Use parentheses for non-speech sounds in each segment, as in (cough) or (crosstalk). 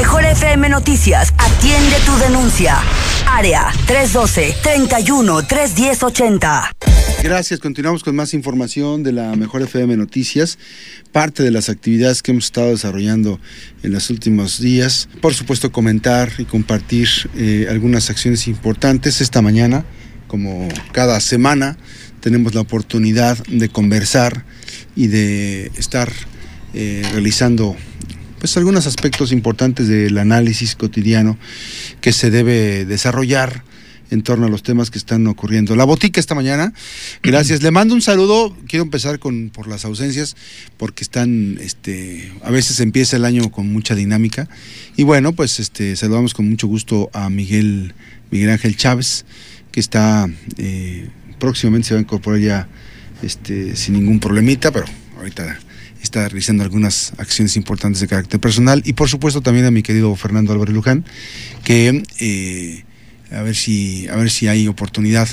mejor FM Noticias atiende tu denuncia. Área 312 31 80 Gracias. Continuamos con más información de la Mejor FM Noticias. Parte de las actividades que hemos estado desarrollando en los últimos días. Por supuesto, comentar y compartir eh, algunas acciones importantes. Esta mañana, como cada semana, tenemos la oportunidad de conversar y de estar eh, realizando pues algunos aspectos importantes del análisis cotidiano que se debe desarrollar en torno a los temas que están ocurriendo. La botica esta mañana, (clears throat) gracias. Le mando un saludo. Quiero empezar con por las ausencias, porque están, este, a veces empieza el año con mucha dinámica. Y bueno, pues este, saludamos con mucho gusto a Miguel, Miguel Ángel Chávez, que está eh, próximamente se va a incorporar ya este, sin ningún problemita, pero ahorita está realizando algunas acciones importantes de carácter personal. Y por supuesto también a mi querido Fernando Álvarez Luján que eh, a ver si a ver si hay oportunidad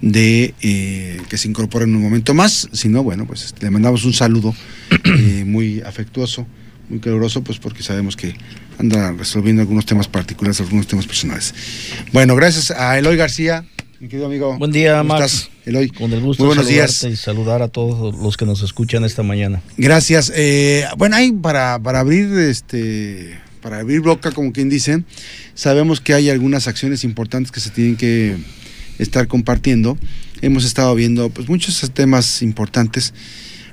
de eh, que se incorpore en un momento más. Si no bueno pues este, le mandamos un saludo (clears throat) eh, muy afectuoso muy caluroso pues porque sabemos que anda resolviendo algunos temas particulares algunos temas personales. Bueno gracias a Eloy García mi querido amigo. Buen día, Max. Eloy. Con el gusto Muy buenos días. y saludar a todos los que nos escuchan esta mañana. Gracias. Eh, bueno, hay para, para abrir este para abrir boca, como quien dice, sabemos que hay algunas acciones importantes que se tienen que estar compartiendo. Hemos estado viendo pues muchos temas importantes.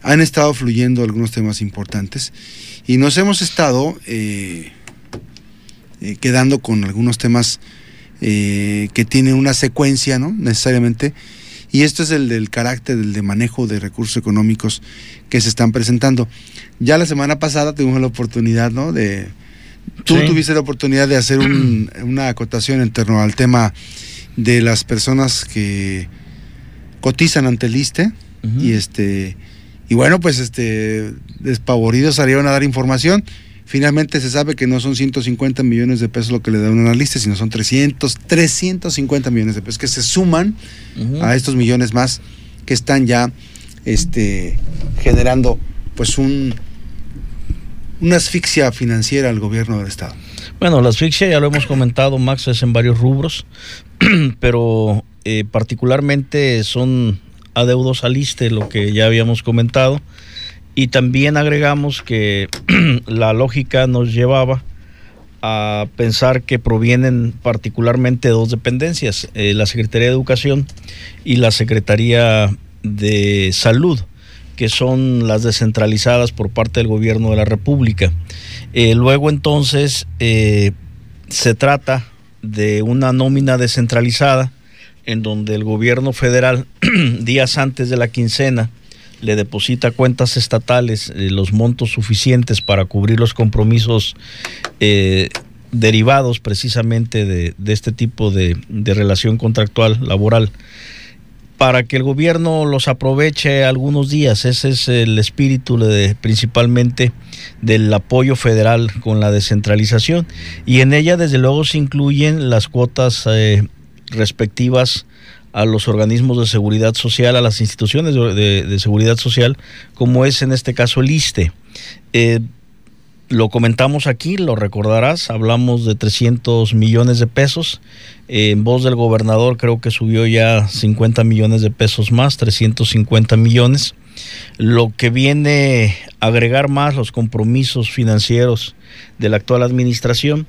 Han estado fluyendo algunos temas importantes y nos hemos estado eh, eh, quedando con algunos temas eh, que tiene una secuencia, ¿no? Necesariamente. Y esto es el del carácter del de manejo de recursos económicos que se están presentando. Ya la semana pasada tuvimos la oportunidad, ¿no? De, tú tuviste la oportunidad de hacer (clears throat) una acotación en torno al tema de las personas que cotizan ante el ISTE y este y bueno pues este despavoridos salieron a dar información Finalmente se sabe que no son 150 millones de pesos lo que le da un analista, sino son 300, 350 millones de pesos que se suman a estos millones más que están ya este, generando pues un, una asfixia financiera al gobierno del Estado. Bueno, la asfixia ya lo hemos comentado, Max, es en varios rubros, (clears throat) pero eh, particularmente son adeudos al ISTE, lo que ya habíamos comentado y también agregamos que (clears throat) la lógica nos llevaba a pensar que provienen particularmente dos dependencias, eh, la Secretaría de Educación y la Secretaría de Salud, que son las descentralizadas por parte del gobierno de la República. Eh, luego entonces eh, se trata de una nómina descentralizada en donde el gobierno federal, (clears throat) días antes de la quincena, le deposita cuentas estatales eh, los montos suficientes para cubrir los compromisos eh, derivados precisamente de, este tipo de, relación contractual laboral para que el gobierno los aproveche algunos días. Ese es el espíritu principalmente del apoyo federal con la descentralización. Y en ella, desde luego, se incluyen las cuotas eh, respectivas a los organismos de seguridad social, a las instituciones de, seguridad social, como es en este caso el ISTE. Eh, lo comentamos aquí, lo recordarás, hablamos de 300 millones de pesos. en voz del gobernador creo que subió ya 50 millones de pesos más, 350 millones. Lo que viene a agregar más los compromisos financieros de la actual administración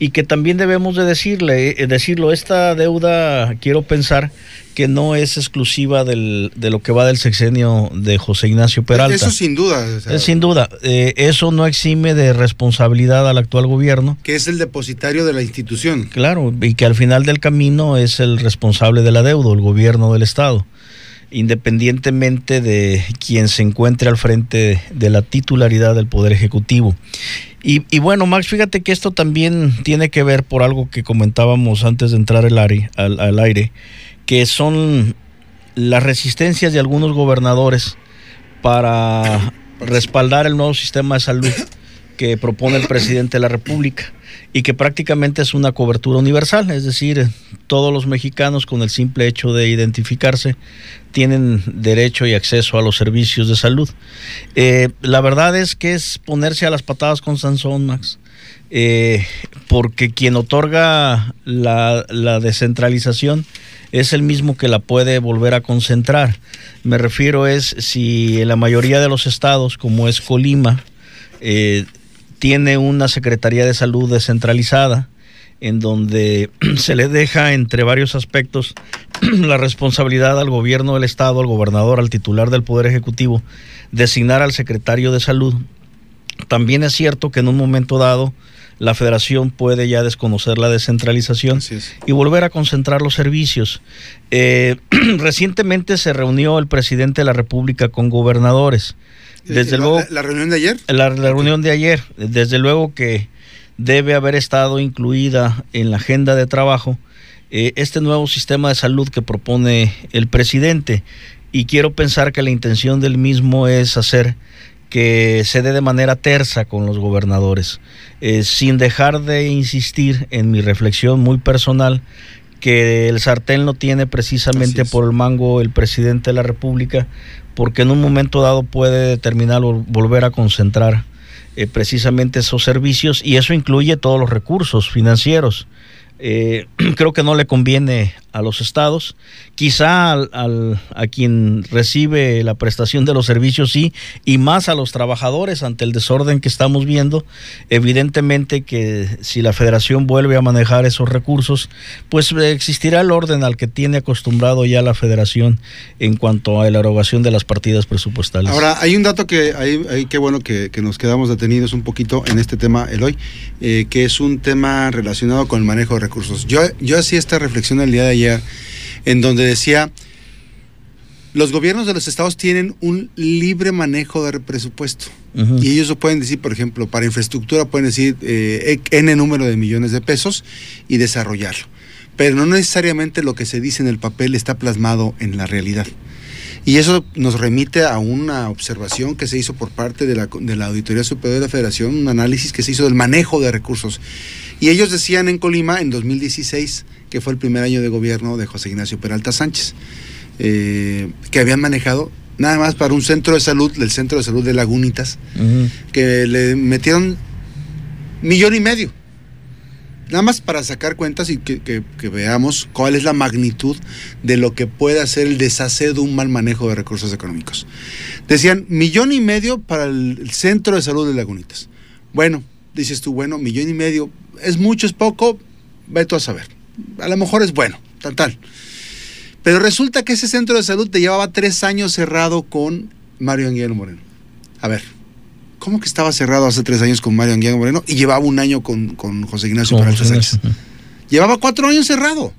y que también debemos de decirle, eh, decirlo, esta deuda quiero pensar que no es exclusiva del, de lo que va del sexenio de José Ignacio Peralta. Eso sin duda. es sin duda. Eh, eso no exime de responsabilidad al actual gobierno. Que es el depositario de la institución. Claro, y que al final del camino es el responsable de la deuda, el gobierno del Estado independientemente de quien se encuentre al frente de la titularidad del Poder Ejecutivo. Y, bueno, Max, fíjate que esto también tiene que ver por algo que comentábamos antes de entrar al aire, al, aire que son las resistencias de algunos gobernadores para respaldar el nuevo sistema de salud que propone el presidente de la República y que prácticamente es una cobertura universal, es decir, todos los mexicanos con el simple hecho de identificarse tienen derecho y acceso a los servicios de salud. Eh, la verdad es que es ponerse a las patadas con Sansón, Max. eh, porque quien otorga la, descentralización es el mismo que la puede volver a concentrar. Me refiero es si la mayoría de los estados, como es Colima, eh, tiene una Secretaría de Salud descentralizada, en donde (clears throat) se le deja entre varios aspectos (clears throat) la responsabilidad al gobierno del Estado, al gobernador, al titular del Poder Ejecutivo, designar al secretario de salud. También es cierto que en un momento dado la federación puede ya desconocer la descentralización y volver a concentrar los servicios. Eh, (clears throat) recientemente se reunió el presidente de la República con gobernadores. Desde ¿La, luego, ¿La reunión de ayer? La, la reunión de ayer. Desde luego que debe haber estado incluida en la agenda de trabajo eh, este nuevo sistema de salud que propone el presidente y quiero pensar que la intención del mismo es hacer que se dé de manera tersa con los gobernadores, eh, sin dejar de insistir en mi reflexión muy personal que el sartén lo tiene precisamente por el mango el presidente de la República, porque en un momento dado puede determinar volver a concentrar eh, precisamente esos servicios y eso incluye todos los recursos financieros. Eh, (clears throat) creo que no le conviene a los estados. Quizá al, a quien recibe la prestación de los servicios sí, y más a los trabajadores ante el desorden que estamos viendo. Evidentemente que si la federación vuelve a manejar esos recursos, pues existirá el orden al que tiene acostumbrado ya la federación en cuanto a la erogación de las partidas presupuestales. Ahora, hay un dato que hay, hay qué bueno que, nos quedamos detenidos un poquito en este tema, Eloy, eh, que es un tema relacionado con el manejo de recursos. Yo, yo hacía esta reflexión el día de ayer en donde decía, los gobiernos de los estados tienen un libre manejo de presupuesto. Y ellos lo pueden decir, por ejemplo, para infraestructura pueden decir eh, N número de millones de pesos y desarrollarlo. Pero no necesariamente lo que se dice en el papel está plasmado en la realidad. Y eso nos remite a una observación que se hizo por parte de la, de la Auditoría Superior de la Federación, un análisis que se hizo del manejo de recursos. Y ellos decían en Colima en 2016, que fue el primer año de gobierno de José Ignacio Peralta Sánchez, eh, que habían manejado nada más para un centro de salud, del centro de salud de Lagunitas, uh -huh. que le metieron millón y medio. Nada más para sacar cuentas y que, veamos cuál es la magnitud de lo que puede hacer el deshacer de un mal manejo de recursos económicos. Decían millón y medio para el centro de salud de Lagunitas. Bueno, dices tú, bueno, millón y medio, ¿es mucho, es poco? Ve tú a saber. A lo mejor es bueno, tal, tal. Pero resulta que ese centro de salud te llevaba tres años cerrado con Mario Anguiano Moreno. A ver, ¿cómo que estaba cerrado hace tres años con Mario Anguiano Moreno y llevaba un año con, con José Ignacio Peralta Sánchez? Llevaba cuatro años cerrado.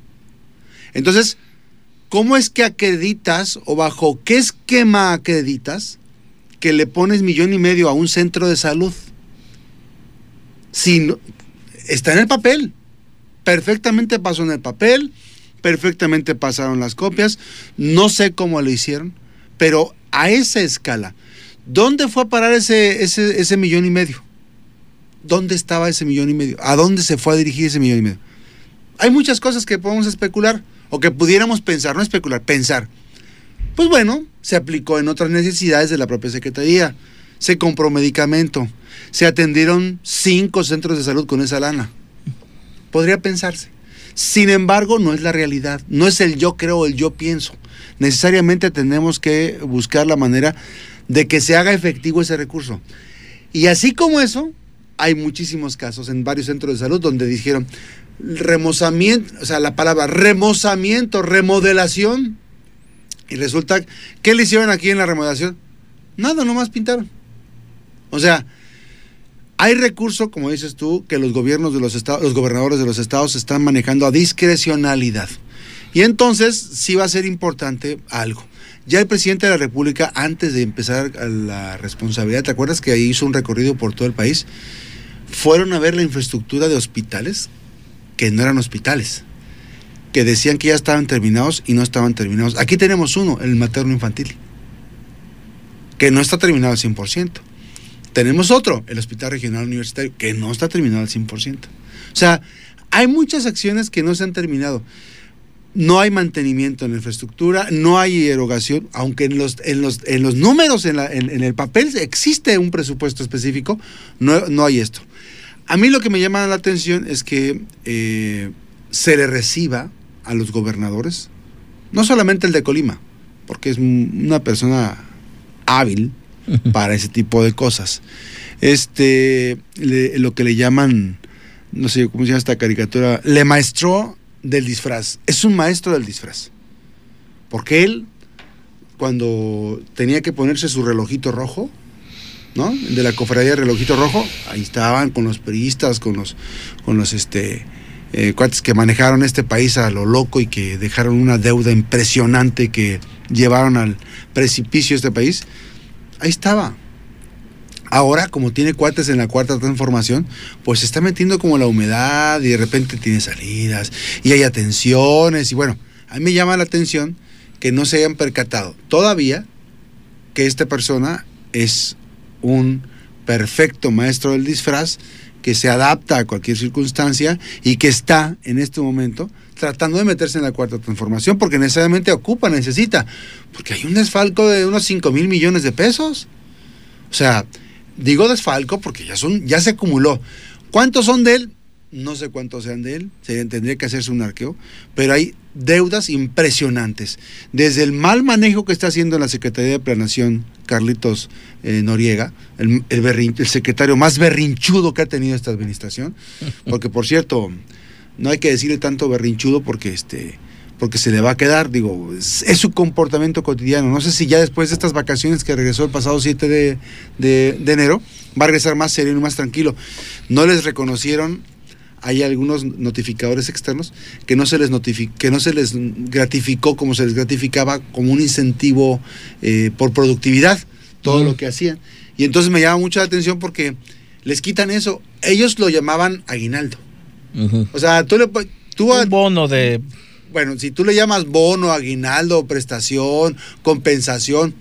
Entonces, ¿cómo es que acreditas o bajo qué esquema acreditas que le pones millón y medio a un centro de salud? Si no, está en el papel. Perfectamente pasó en el papel, perfectamente pasaron las copias. No sé cómo lo hicieron, pero a esa escala, ¿dónde fue a parar ese, ese, ese millón y medio? ¿Dónde estaba ese millón y medio? ¿A dónde se fue a dirigir ese millón y medio? Hay muchas cosas que podemos especular o que pudiéramos pensar, no especular, pensar. Pues bueno, se aplicó en otras necesidades de la propia Secretaría, se compró medicamento, se atendieron cinco centros de salud con esa lana. Podría pensarse. Sin embargo, no es la realidad, no es el yo creo el yo pienso. Necesariamente tenemos que buscar la manera de que se haga efectivo ese recurso. Y así como eso, hay muchísimos casos en varios centros de salud donde dijeron remozamiento, o sea, la palabra remozamiento, remodelación. Y resulta, ¿qué le hicieron aquí en la remodelación? Nada, nomás pintaron. O sea, hay recursos, como dices tú, que los gobiernos de los estados, los gobernadores de los estados están manejando a discrecionalidad. Y entonces sí va a ser importante algo. Ya el presidente de la República, antes de empezar la responsabilidad, ¿te acuerdas que hizo un recorrido por todo el país? Fueron a ver la infraestructura de hospitales que no eran hospitales, que decían que ya estaban terminados y no estaban terminados. Aquí tenemos uno, el materno infantil, que no está terminado al 100%. Tenemos otro, el Hospital Regional Universitario, que no está terminado al 100%. O sea, hay muchas acciones que no se han terminado. No hay mantenimiento en la infraestructura, no hay erogación, aunque en los, en los, en los números, en, la, en, en el papel existe un presupuesto específico, no, no hay esto. A mí lo que me llama la atención es que eh, se le reciba a los gobernadores, no solamente el de Colima, porque es una persona hábil (laughs) para ese tipo de cosas. Este, lo que le llaman, no sé cómo se llama esta caricatura, le maestro del disfraz. Es un maestro del disfraz. Porque él, cuando tenía que ponerse su relojito rojo, ¿no? De la cofradía relojito rojo, ahí estaban con los periodistas, con los, con los este, eh, cuates que manejaron este país a lo loco y que dejaron una deuda impresionante que llevaron al precipicio este país. Ahí estaba. Ahora, como tiene cuates en la cuarta transformación, pues se está metiendo como la humedad y de repente tiene salidas y hay atenciones y bueno, a mí me llama la atención que no se hayan percatado todavía que esta persona es un perfecto maestro del disfraz que se adapta a cualquier circunstancia y que está en este momento tratando de meterse en la cuarta transformación porque necesariamente ocupa, necesita, porque hay un desfalco de unos 5 mil millones de pesos. O sea, digo desfalco porque ya, son, ya se acumuló. ¿Cuántos son de él? No sé cuántos sean de él, se tendría que hacerse un arqueo, pero hay deudas impresionantes. Desde el mal manejo que está haciendo la Secretaría de Planación, Carlitos eh, Noriega, el, el, secretario más berrinchudo que ha tenido esta administración, porque por cierto, no hay que decirle tanto berrinchudo porque este porque se le va a quedar, digo, es, su comportamiento cotidiano. No sé si ya después de estas vacaciones que regresó el pasado 7 de, de enero, va a regresar más sereno y más tranquilo. No les reconocieron hay algunos notificadores externos que no se les que no se les gratificó como se les gratificaba como un incentivo eh, por productividad todo lo que hacían. Y entonces me llama mucho la atención porque les quitan eso. Ellos lo llamaban aguinaldo. O sea tú le tú un bono de bueno si tú le llamas bono aguinaldo prestación compensación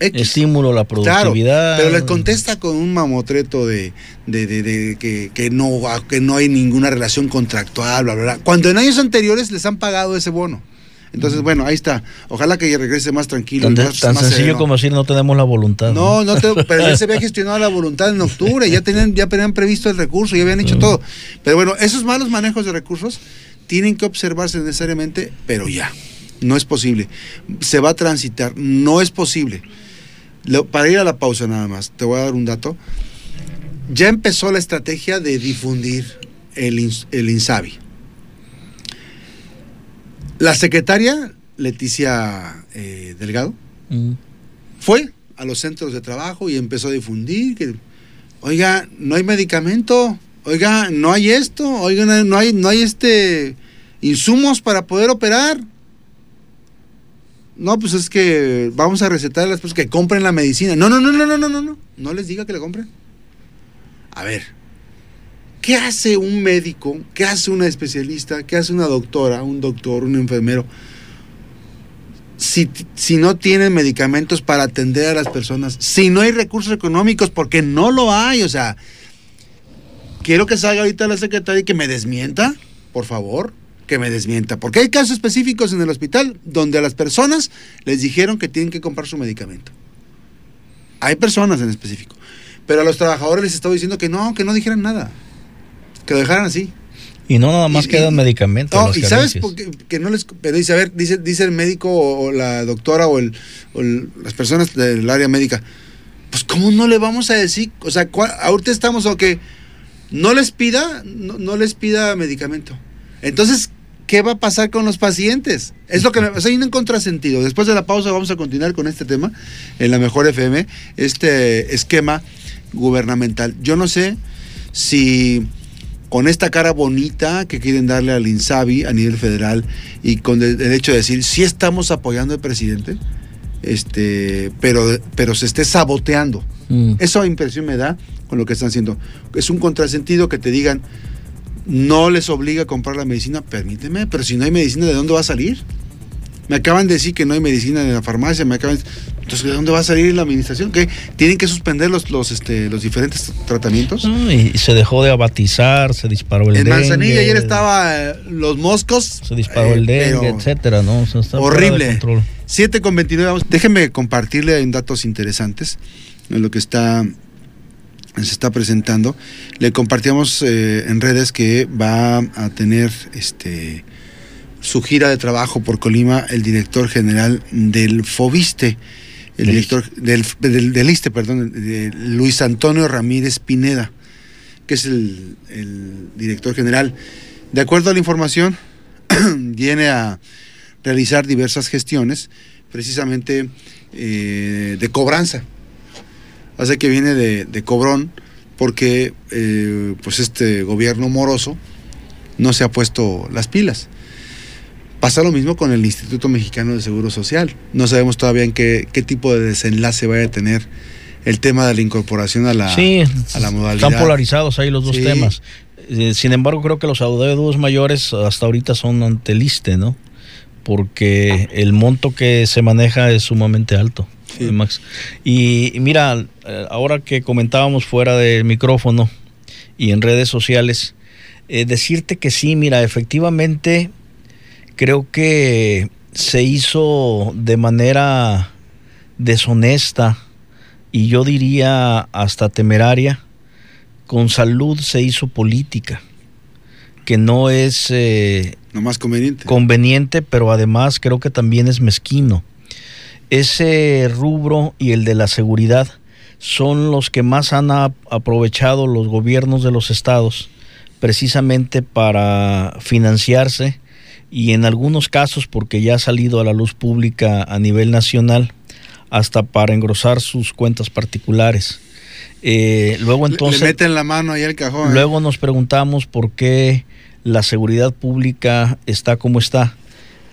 Estímulo la productividad. pero les contesta con un mamotreto de, de, que, no, que no hay ninguna relación contractual, bla, bla, bla. Cuando en años anteriores les han pagado ese bono. Entonces, bueno, ahí está. Ojalá que regrese más tranquilo. Tan, más, tan sencillo como decir no tenemos la voluntad. No, no, pero ya se había (laughs) gestionado la voluntad en octubre, ya tenían, ya tenían previsto el recurso, ya habían hecho todo. Pero bueno, esos malos manejos de recursos tienen que observarse necesariamente, pero ya. No es posible. Se va a transitar, no es posible para ir a la pausa nada más, te voy a dar un dato. Ya empezó la estrategia de difundir el, el INSABI. La secretaria, Leticia eh, Delgado, fue a los centros de trabajo y empezó a difundir que, oiga, no hay medicamento, oiga, no hay esto, oiga, no hay, no hay este insumos para poder operar. No, pues es que vamos a recetar a las personas que compren la medicina. No, no, no, no, no, no, no, no. No les diga que la compren. A ver, ¿qué hace un médico? ¿Qué hace una especialista? ¿Qué hace una doctora, un doctor, un enfermero? Si, si no tienen medicamentos para atender a las personas, si no hay recursos económicos, porque no lo hay, o sea, quiero que salga ahorita la secretaria y que me desmienta, por favor que me desmienta, porque hay casos específicos en el hospital donde a las personas les dijeron que tienen que comprar su medicamento. Hay personas en específico, pero a los trabajadores les estaba diciendo que no, que no dijeran nada, que lo dejaran así. Y no nada más quedan medicamentos. No, y sabes que no les. Pero dice, a ver, dice, dice el médico o, la doctora o, el, las personas del área médica, pues ¿cómo no le vamos a decir? O sea, ahorita estamos o que no les pida, no, les pida medicamento. Entonces, ¿qué va a pasar con los pacientes? Es lo que me, o sea, hay un contrasentido. Después de la pausa vamos a continuar con este tema en la mejor FM, este esquema gubernamental. Yo no sé si con esta cara bonita que quieren darle al INSABI a nivel federal y con el, hecho de decir si estamos apoyando al presidente, este, pero, pero se esté saboteando. Mm. Eso impresión me da con lo que están haciendo. Es un contrasentido que te digan no les obliga a comprar la medicina, permíteme, pero si no hay medicina, ¿de dónde va a salir? Me acaban de decir que no hay medicina en la farmacia, me acaban entonces, ¿de dónde va a salir la administración? ¿Qué? ¿Tienen que suspender los, los, este, los diferentes tratamientos? y se dejó de abatizar, se disparó el dengue. En Manzanilla ayer estaba eh, los moscos. Se disparó el eh, dengue, etcétera, ¿no? horrible. 7 con 29, vamos. Déjenme compartirle datos interesantes en lo que está se está presentando. Le compartíamos eh, en redes que va a tener este su gira de trabajo por Colima el director general del Fobiste, el director del, del, ISTE, perdón, de Luis Antonio Ramírez Pineda, que es el, director general. De acuerdo a la información, (clears throat) viene a realizar diversas gestiones, precisamente eh, de cobranza. Hace que viene de, cobrón, porque eh, pues este gobierno moroso no se ha puesto las pilas. Pasa lo mismo con el Instituto Mexicano de Seguro Social. No sabemos todavía en qué, qué tipo de desenlace vaya a tener el tema de la incorporación a la, a la modalidad. Están polarizados ahí los dos temas. Eh, sin embargo, creo que los adeudos mayores hasta ahorita son ante el ISTE, ¿no? Porque el monto que se maneja es sumamente alto. Max. Y, mira, eh, ahora que comentábamos fuera del micrófono y en redes sociales, eh, decirte que sí, mira, efectivamente creo que se hizo de manera deshonesta y yo diría hasta temeraria. Con salud se hizo política, que no es eh, no más conveniente. conveniente, pero además creo que también es mezquino. Ese rubro y el de la seguridad son los que más han aprovechado los gobiernos de los estados precisamente para financiarse y en algunos casos, porque ya ha salido a la luz pública a nivel nacional, hasta para engrosar sus cuentas particulares. Eh, luego entonces... Le meten la mano ahí al cajón. ¿eh? Luego nos preguntamos por qué la seguridad pública está como está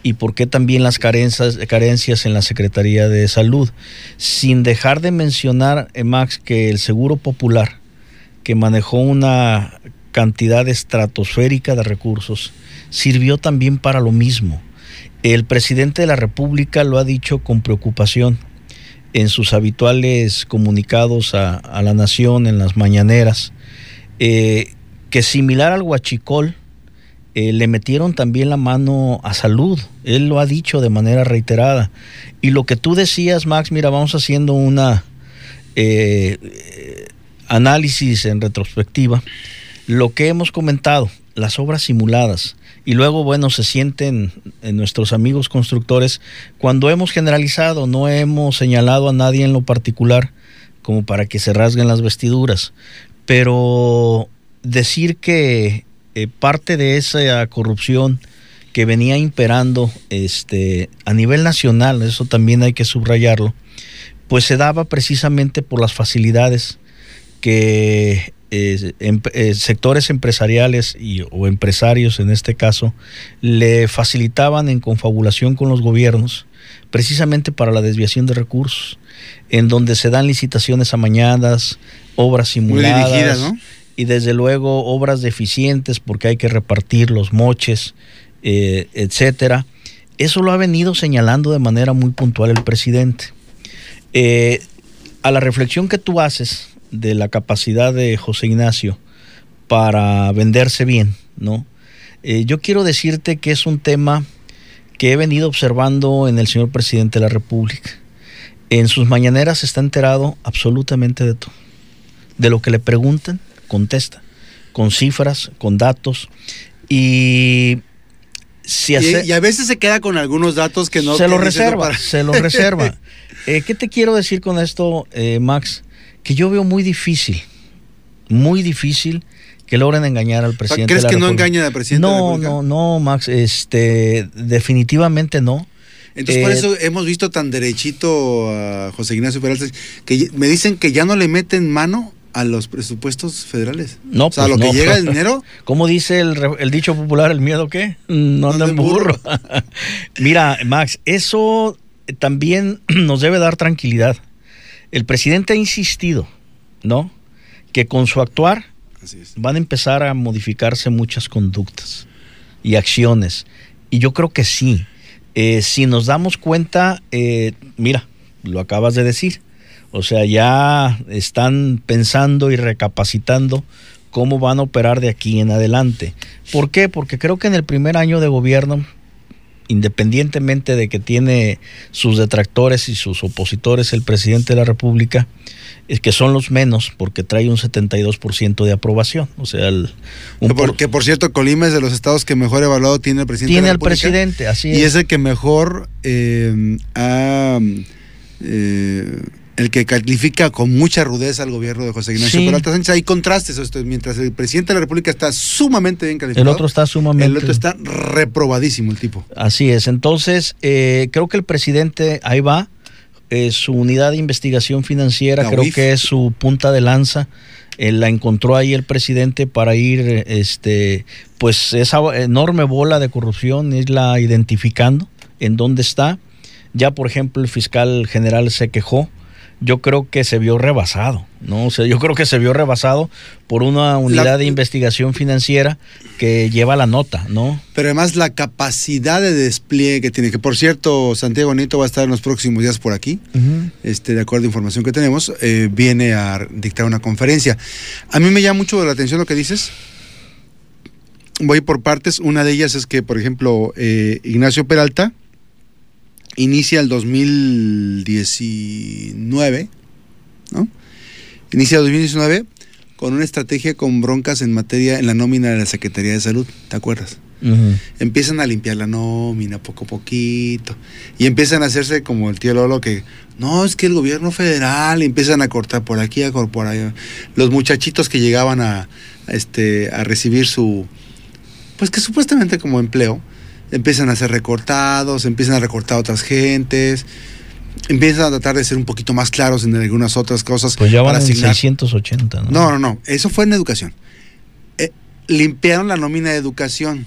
y por qué también las carencias, carencias en la Secretaría de Salud, sin dejar de mencionar, eh, Max, que el Seguro Popular, que manejó una cantidad estratosférica de recursos, sirvió también para lo mismo. El presidente de la República lo ha dicho con preocupación en sus habituales comunicados a, la nación en las mañaneras, eh, que similar al huachicol, eh, le metieron también la mano a salud. Él lo ha dicho de manera reiterada. Y lo que tú decías, Max, mira, vamos haciendo una eh, análisis en retrospectiva. Lo que hemos comentado, las obras simuladas, y luego, bueno, se sienten en nuestros amigos constructores cuando hemos generalizado, no hemos señalado a nadie en lo particular como para que se rasguen las vestiduras. Pero decir que eh, parte de esa corrupción que venía imperando este, a nivel nacional, eso también hay que subrayarlo, pues se daba precisamente por las facilidades que eh, em, eh, sectores empresariales y, o empresarios en este caso le facilitaban en confabulación con los gobiernos precisamente para la desviación de recursos, en donde se dan licitaciones amañadas, obras simuladas y desde luego obras deficientes porque hay que repartir los moches, eh, etcétera. Eso lo ha venido señalando de manera muy puntual el presidente. a la reflexión que tú haces de la capacidad de José Ignacio para venderse bien, ¿no? Eh, yo quiero decirte que es un tema que he venido observando en el señor presidente de la República. En sus mañaneras está enterado absolutamente de todo. De lo que le preguntan, contesta, con cifras, con datos. Y si y, a veces se queda con algunos datos que no... Se lo reserva, se lo (laughs) reserva. Eh, ¿Qué te quiero decir con esto, eh, Max? que yo veo muy difícil, muy difícil que logren engañar al presidente. ¿Crees que no engañan al presidente? No, no, no, Max, este, definitivamente no. Entonces, por eh, eso hemos visto tan derechito a José Ignacio Peralta, que me dicen que ya no le meten mano a los presupuestos federales. No, o sea, lo que llega el (laughs) dinero. ¿Cómo dice el, dicho popular, el miedo qué? No anda en burro. (laughs) Mira, Max, eso también (clears throat) nos debe dar tranquilidad. El presidente ha insistido, ¿no? Que con su actuar van a empezar a modificarse muchas conductas y acciones. Y yo creo que sí. Eh, si nos damos cuenta, eh, mira, lo acabas de decir. O sea, ya están pensando y recapacitando cómo van a operar de aquí en adelante. ¿Por qué? Porque creo que en el primer año de gobierno independientemente de que tiene sus detractores y sus opositores el presidente de la República, es que son los menos porque trae un 72% de aprobación. O sea, el, un porque por cierto, Colima es de los estados que mejor evaluado tiene el presidente. Tiene el presidente, así es. Y es el que mejor eh, ha... Eh, el que califica con mucha rudeza al gobierno de José Ignacio Peralta Sánchez. Hay contrastes, esto, mientras el presidente de la República está sumamente bien calificado. El otro está sumamente. El otro está reprobadísimo, el tipo. Así es. Entonces, eh, creo que el presidente ahí va. Eh, su unidad de investigación financiera, creo que es su punta de lanza. Eh, la encontró ahí el presidente para ir, este, pues esa enorme bola de corrupción, irla identificando en dónde está. Ya, por ejemplo, el fiscal general se quejó yo creo que se vio rebasado, ¿no? O sea, yo creo que se vio rebasado por una unidad de investigación financiera que lleva la nota, ¿no? Pero además la capacidad de despliegue que tiene, que por cierto, Santiago Nieto va a estar en los próximos días por aquí, este, de acuerdo a información que tenemos, eh, viene a dictar una conferencia. A mí me llama mucho la atención lo que dices. Voy por partes. Una de ellas es que, por ejemplo, eh, Ignacio Peralta, inicia el 2019, ¿no? Inicia el 2019 con una estrategia con broncas en materia, en la nómina de la Secretaría de Salud, ¿te acuerdas? Empiezan a limpiar la nómina poco a poquito y empiezan a hacerse como el tío Lolo que no, es que el gobierno federal empiezan a cortar por aquí, a cortar por allá. Los muchachitos que llegaban a, este, a recibir su, pues que supuestamente como empleo, empiezan a ser recortados, empiezan a recortar a otras gentes, empiezan a tratar de ser un poquito más claros en algunas otras cosas. Pues ya van en 680, ¿no? No, no, no, eso fue en educación. Eh, limpiaron la nómina de educación.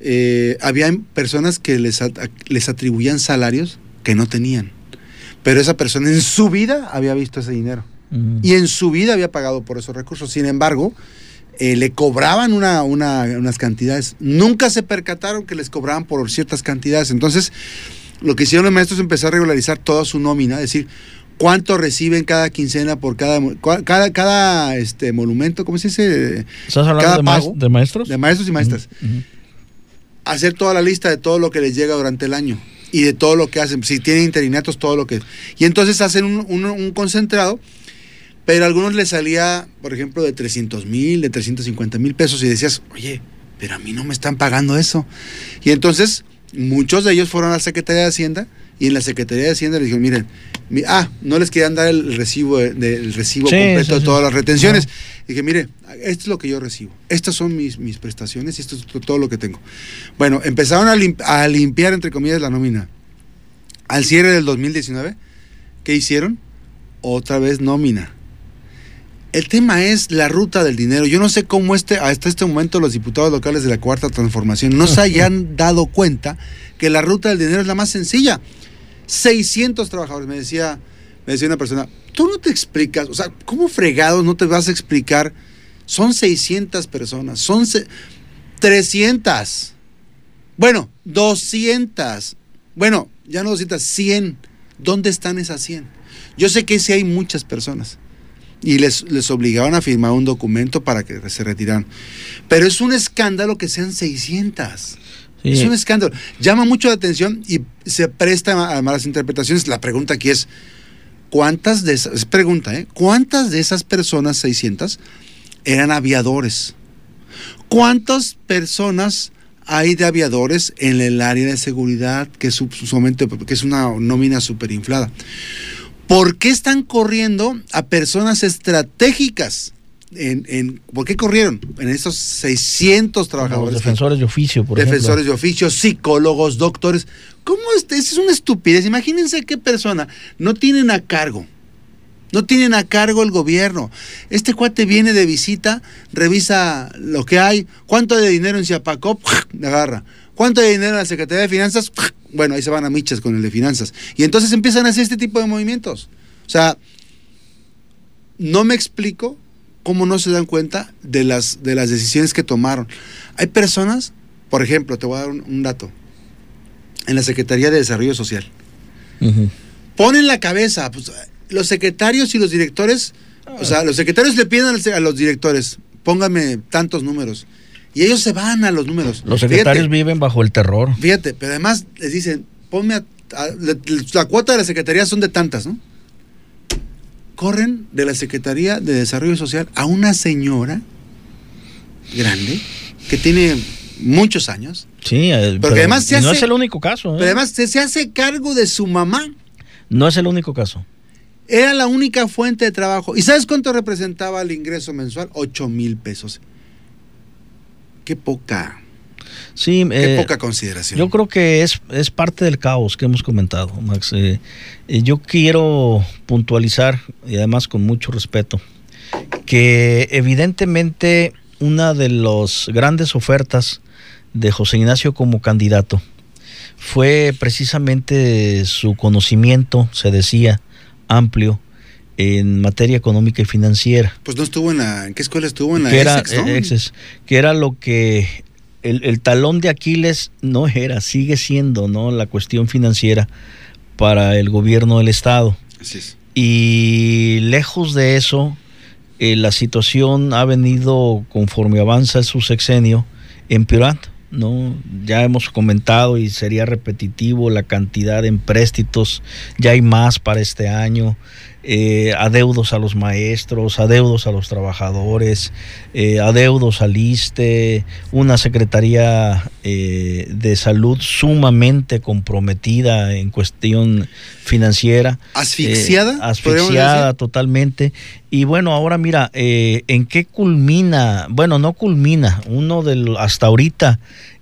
Eh, había personas que les, les atribuían salarios que no tenían. Pero esa persona en su vida había visto ese dinero. Y en su vida había pagado por esos recursos. Sin embargo, eh, le cobraban una, unas cantidades. Nunca se percataron que les cobraban por ciertas cantidades. Entonces, lo que hicieron los maestros es empezar a regularizar toda su nómina, es decir, cuánto reciben cada quincena por cada cada, cada este monumento, ¿cómo se dice? ¿Estás hablando de, maestros? De maestros y maestras. Hacer toda la lista de todo lo que les llega durante el año y de todo lo que hacen. Si tienen interinatos, todo lo que... Y entonces hacen un, un concentrado pero a algunos les salía, por ejemplo, de 300 mil, de 350 mil pesos y decías, oye, pero a mí no me están pagando eso. Y entonces muchos de ellos fueron a la Secretaría de Hacienda y en la Secretaría de Hacienda les dijeron, miren, ah, no les querían dar el recibo, del recibo completo de todas las retenciones. Dije, mire, esto es lo que yo recibo, estas son mis, mis prestaciones y esto es todo lo que tengo. Bueno, empezaron a, a limpiar, entre comillas, la nómina. Al cierre del 2019, ¿qué hicieron? Otra vez nómina el tema es la ruta del dinero. Yo no sé cómo este, hasta este momento los diputados locales de la Cuarta Transformación no se hayan (laughs) dado cuenta que la ruta del dinero es la más sencilla. 600 trabajadores, me decía, me decía una persona, tú no te explicas, o sea, ¿cómo fregados no te vas a explicar? Son 600 personas, son 300. Bueno, 200. Bueno, ya no 200, 100. ¿Dónde están esas 100? Yo sé que sí hay muchas personas y les, les obligaban a firmar un documento para que se retiraran. Pero es un escándalo que sean 600. Es un escándalo. Llama mucho la atención y se presta a malas interpretaciones. La pregunta aquí es, ¿cuántas de esas, pregunta, ¿eh? ¿cuántas de esas personas, 600, eran aviadores? ¿Cuántas personas hay de aviadores en el área de seguridad, que es, que es una nómina superinflada? ¿Por qué están corriendo a personas estratégicas? En, ¿Por qué corrieron? En esos 600 trabajadores. defensores de oficio, por Defensores de oficio, psicólogos, doctores. ¿Cómo es? Es una estupidez. Imagínense qué persona no tienen a cargo. No tienen a cargo el gobierno. Este cuate viene de visita, revisa lo que hay, cuánto de dinero en Ciapacop, (laughs) agarra. ¿Cuánto de dinero en la Secretaría de Finanzas? (laughs) Bueno, ahí se van a michas con el de finanzas. Y entonces empiezan a hacer este tipo de movimientos. O sea, no me explico cómo no se dan cuenta de las, de las decisiones que tomaron. Hay personas, por ejemplo, te voy a dar un, dato, en la Secretaría de Desarrollo Social. Ponen la cabeza, pues, los secretarios y los directores, o sea, los secretarios le piden a los directores, póngame tantos números. Y ellos se van a los números. Los secretarios viven bajo el terror. Fíjate, pero además les dicen, ponme a, la cuota de la secretaría son de tantas, ¿no? corren de la Secretaría de Desarrollo Social a una señora grande que tiene muchos años. Sí, eh, Porque además se no hace- es el único caso. ¿eh? Pero además se, se hace cargo de su mamá. No es el único caso. Era la única fuente de trabajo. ¿Y sabes cuánto representaba el ingreso mensual? 8 mil pesos. Qué poca, Sí, qué eh, poca consideración. Yo creo que es, es parte del caos que hemos comentado, Max. Eh, eh, yo quiero puntualizar, y además con mucho respeto, que evidentemente una de las grandes ofertas de José Ignacio como candidato fue precisamente su conocimiento, se decía, amplio en materia económica y financiera Pues no estuvo en la. ¿En qué escuela estuvo? En la que era, Essex, ¿no? eh, Essex, que era lo que el, el talón de Aquiles no era, sigue siendo, ¿no? La cuestión financiera para el gobierno del Estado. Así es. Y lejos de eso, eh, la situación ha venido, conforme avanza su sexenio, empeorando. ¿no? Ya hemos comentado y sería repetitivo la cantidad de empréstitos, ya hay más para este año, eh, adeudos a los maestros, adeudos a los trabajadores, eh, adeudos al ISTE, una Secretaría eh, de Salud sumamente comprometida en cuestión financiera. ¿Asfixiada? Eh, asfixiada totalmente. Y bueno, ahora mira, eh, ¿en qué culmina? Bueno, no culmina. Uno de los, hasta ahorita,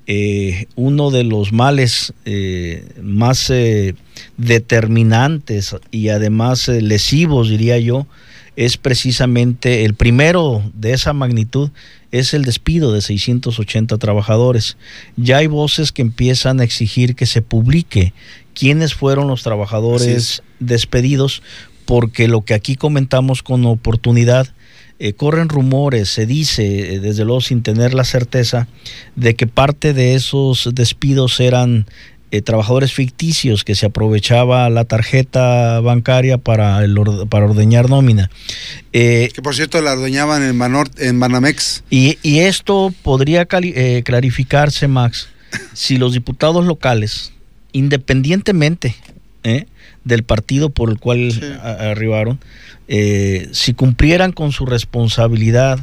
eh, uno de los males eh, más eh, determinantes y además lesivos, diría yo, es precisamente el primero de esa magnitud, es el despido de 680 trabajadores. Ya hay voces que empiezan a exigir que se publique quiénes fueron los trabajadores es. despedidos, porque lo que aquí comentamos con oportunidad, eh, corren rumores, se dice, eh, desde luego sin tener la certeza, de que parte de esos despidos eran eh, trabajadores ficticios que se aprovechaba la tarjeta bancaria para, el orde- para ordeñar nómina. Eh, Que por cierto la ordeñaban en, Banor, en Banamex. y, y esto podría cali- clarificarse, Max, si los diputados locales, independientemente ¿eh? Del partido por el cual Sí. arribaron, eh, si cumplieran con su responsabilidad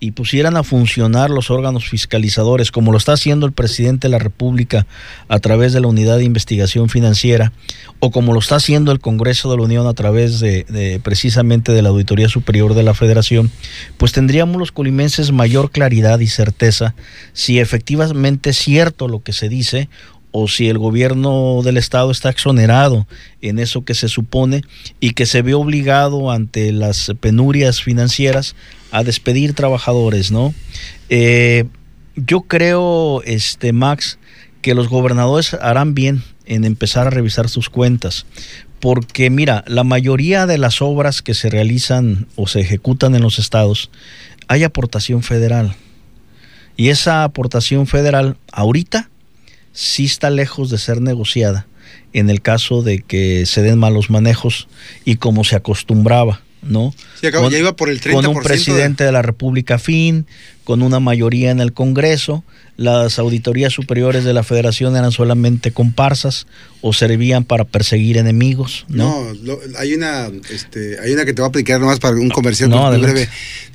y pusieran a funcionar los órganos fiscalizadores, como lo está haciendo el presidente de la República a través de la Unidad de Investigación Financiera, o como lo está haciendo el Congreso de la Unión a través de, de precisamente de la Auditoría Superior de la Federación, pues tendríamos los colimenses mayor claridad y certeza si efectivamente es cierto lo que se dice o si el gobierno del estado está exonerado en eso que se supone y que se ve obligado ante las penurias financieras a despedir trabajadores, ¿no? Eh, yo creo, este Max, que los gobernadores harán bien en empezar a revisar sus cuentas, porque mira, la mayoría de las obras que se realizan o se ejecutan en los estados hay aportación federal. Y esa aportación federal ahorita sí está lejos de ser negociada en el caso de que se den malos manejos y como se acostumbraba, ¿no? Sí, acabo- Con- ya iba por el 30%. con un de- presidente de la República fin, con una mayoría en el Congreso, las auditorías superiores de la Federación eran solamente comparsas o servían para perseguir enemigos, ¿no? No, lo- hay una este, hay una que te voy a aplicar nomás para un comercial No, muy adelante. breve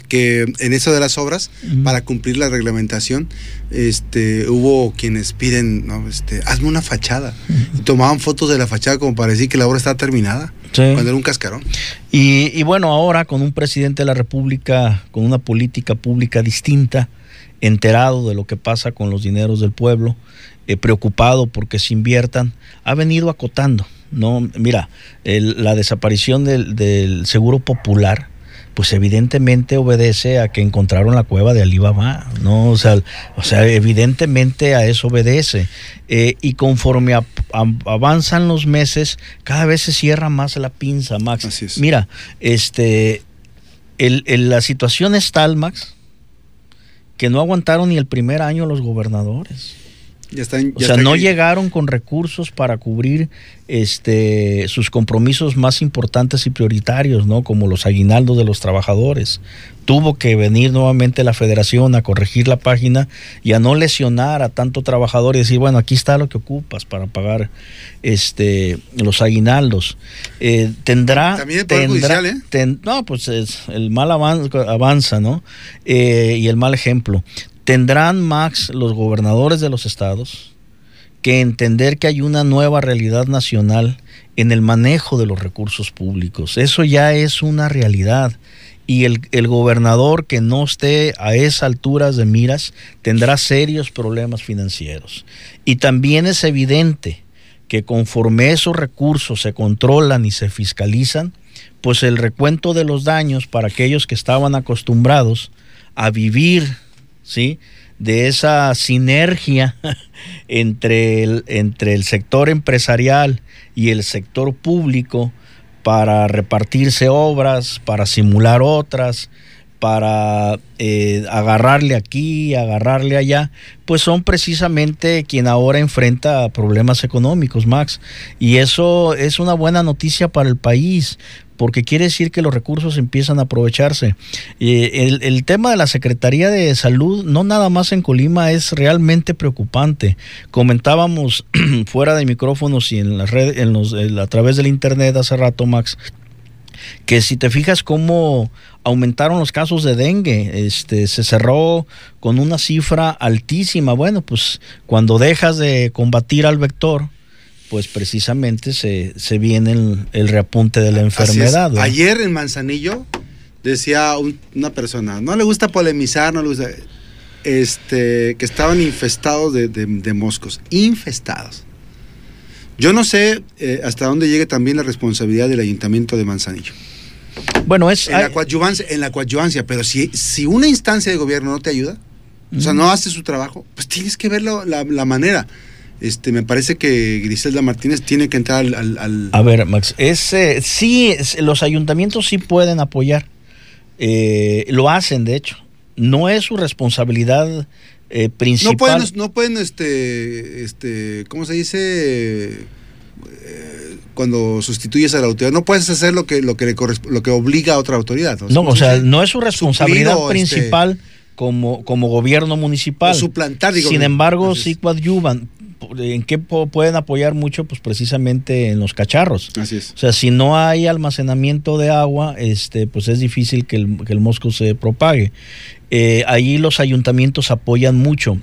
que en eso de las obras para cumplir la reglamentación este hubo quienes piden no este hazme una fachada y tomaban fotos de la fachada como para decir que la obra estaba terminada Sí. cuando era un cascarón Y, y bueno, ahora con un presidente de la República, con una política pública distinta, enterado de lo que pasa con los dineros del pueblo, eh, preocupado porque se inviertan, ha venido acotando. No, mira, el- la desaparición del, del seguro popular, pues evidentemente obedece a que encontraron la cueva de Alibaba, ¿no? O sea, o sea evidentemente a eso obedece. Eh, y conforme a- a- avanzan los meses, cada vez se cierra más la pinza, Max. Así es. Mira, este, el- el- la situación es tal, Max, que no aguantaron ni el primer año los gobernadores. O sea, no llegaron con recursos para cubrir este, sus compromisos más importantes y prioritarios, ¿no? Como los aguinaldos de los trabajadores. Tuvo que venir nuevamente la federación a corregir la página y a no lesionar a tanto trabajador y decir, bueno, aquí está lo que ocupas para pagar este, los aguinaldos. Eh, tendrá... También el Judicial, ¿eh? no, pues es, el mal avanza, ¿no? Eh, y el mal ejemplo. Tendrán, Max, los gobernadores de los estados que entender que hay una nueva realidad nacional en el manejo de los recursos públicos. Eso ya es una realidad. Y el, el gobernador que no esté a esas alturas de miras tendrá serios problemas financieros. Y también es evidente que conforme esos recursos se controlan y se fiscalizan, pues el recuento de los daños para aquellos que estaban acostumbrados a vivir ¿sí? de esa sinergia (laughs) entre el, entre el sector empresarial y el sector público para repartirse obras, para simular otras, para eh, agarrarle aquí, agarrarle allá, pues son precisamente quien ahora enfrenta problemas económicos, Max. Y eso es una buena noticia para el país, porque quiere decir que los recursos empiezan a aprovecharse. el, el, tema de la Secretaría de Salud, no nada más en Colima, es realmente preocupante. Comentábamos (clears throat) fuera de micrófonos y en las redes, en los, a través del internet hace rato, Max, que si te fijas cómo aumentaron los casos de dengue, este, se cerró con una cifra altísima. Bueno, pues cuando dejas de combatir al vector, pues precisamente se, se viene el, reapunte de la enfermedad. Ayer en Manzanillo decía una persona, no le gusta polemizar, no le gusta, este, que estaban infestados de, moscos, infestados. Yo no sé eh, hasta dónde llegue también la responsabilidad del ayuntamiento de Manzanillo. Bueno, es... En la coadyuvancia, en la coadyuvancia pero si, si una instancia de gobierno no te ayuda, o sea, no hace su trabajo, pues tienes que ver la, la manera. Este, me parece que Griselda Martínez tiene que entrar al... A ver, Max, es, sí, los ayuntamientos sí pueden apoyar, eh, lo hacen de hecho, no es su responsabilidad eh, principal. No pueden, no pueden, este, este, ¿cómo se dice? Eh, cuando sustituyes a la autoridad, no puedes hacer lo que, lo que, le lo que obliga a otra autoridad. No, o sea, no es su responsabilidad este, principal. como, como gobierno municipal. suplantar, digo. Sin embargo, sí coadyuvan ¿En qué pueden apoyar mucho? Pues precisamente en los cacharros. Así es. O sea, si no hay almacenamiento de agua, este, pues es difícil que el, mosco se propague. Eh, ahí los ayuntamientos apoyan mucho.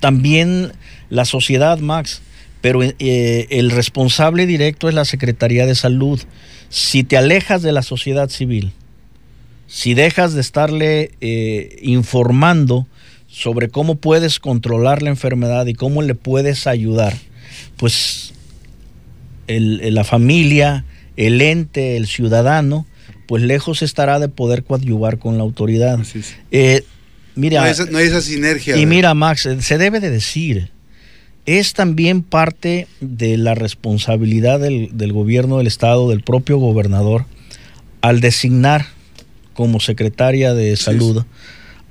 También la sociedad, Max, pero eh, el responsable directo es la Secretaría de Salud. Si te alejas de la sociedad civil, si dejas de estarle eh, informando, sobre cómo puedes controlar la enfermedad y cómo le puedes ayudar, pues la familia, el ente, el ciudadano, pues lejos estará de poder coadyuvar con la autoridad. Eh, mira, no hay, esa, sinergia. Y mira, Max, eh, se debe de decir, es también parte de la responsabilidad del, gobierno del Estado, del propio gobernador, al designar como secretaria de salud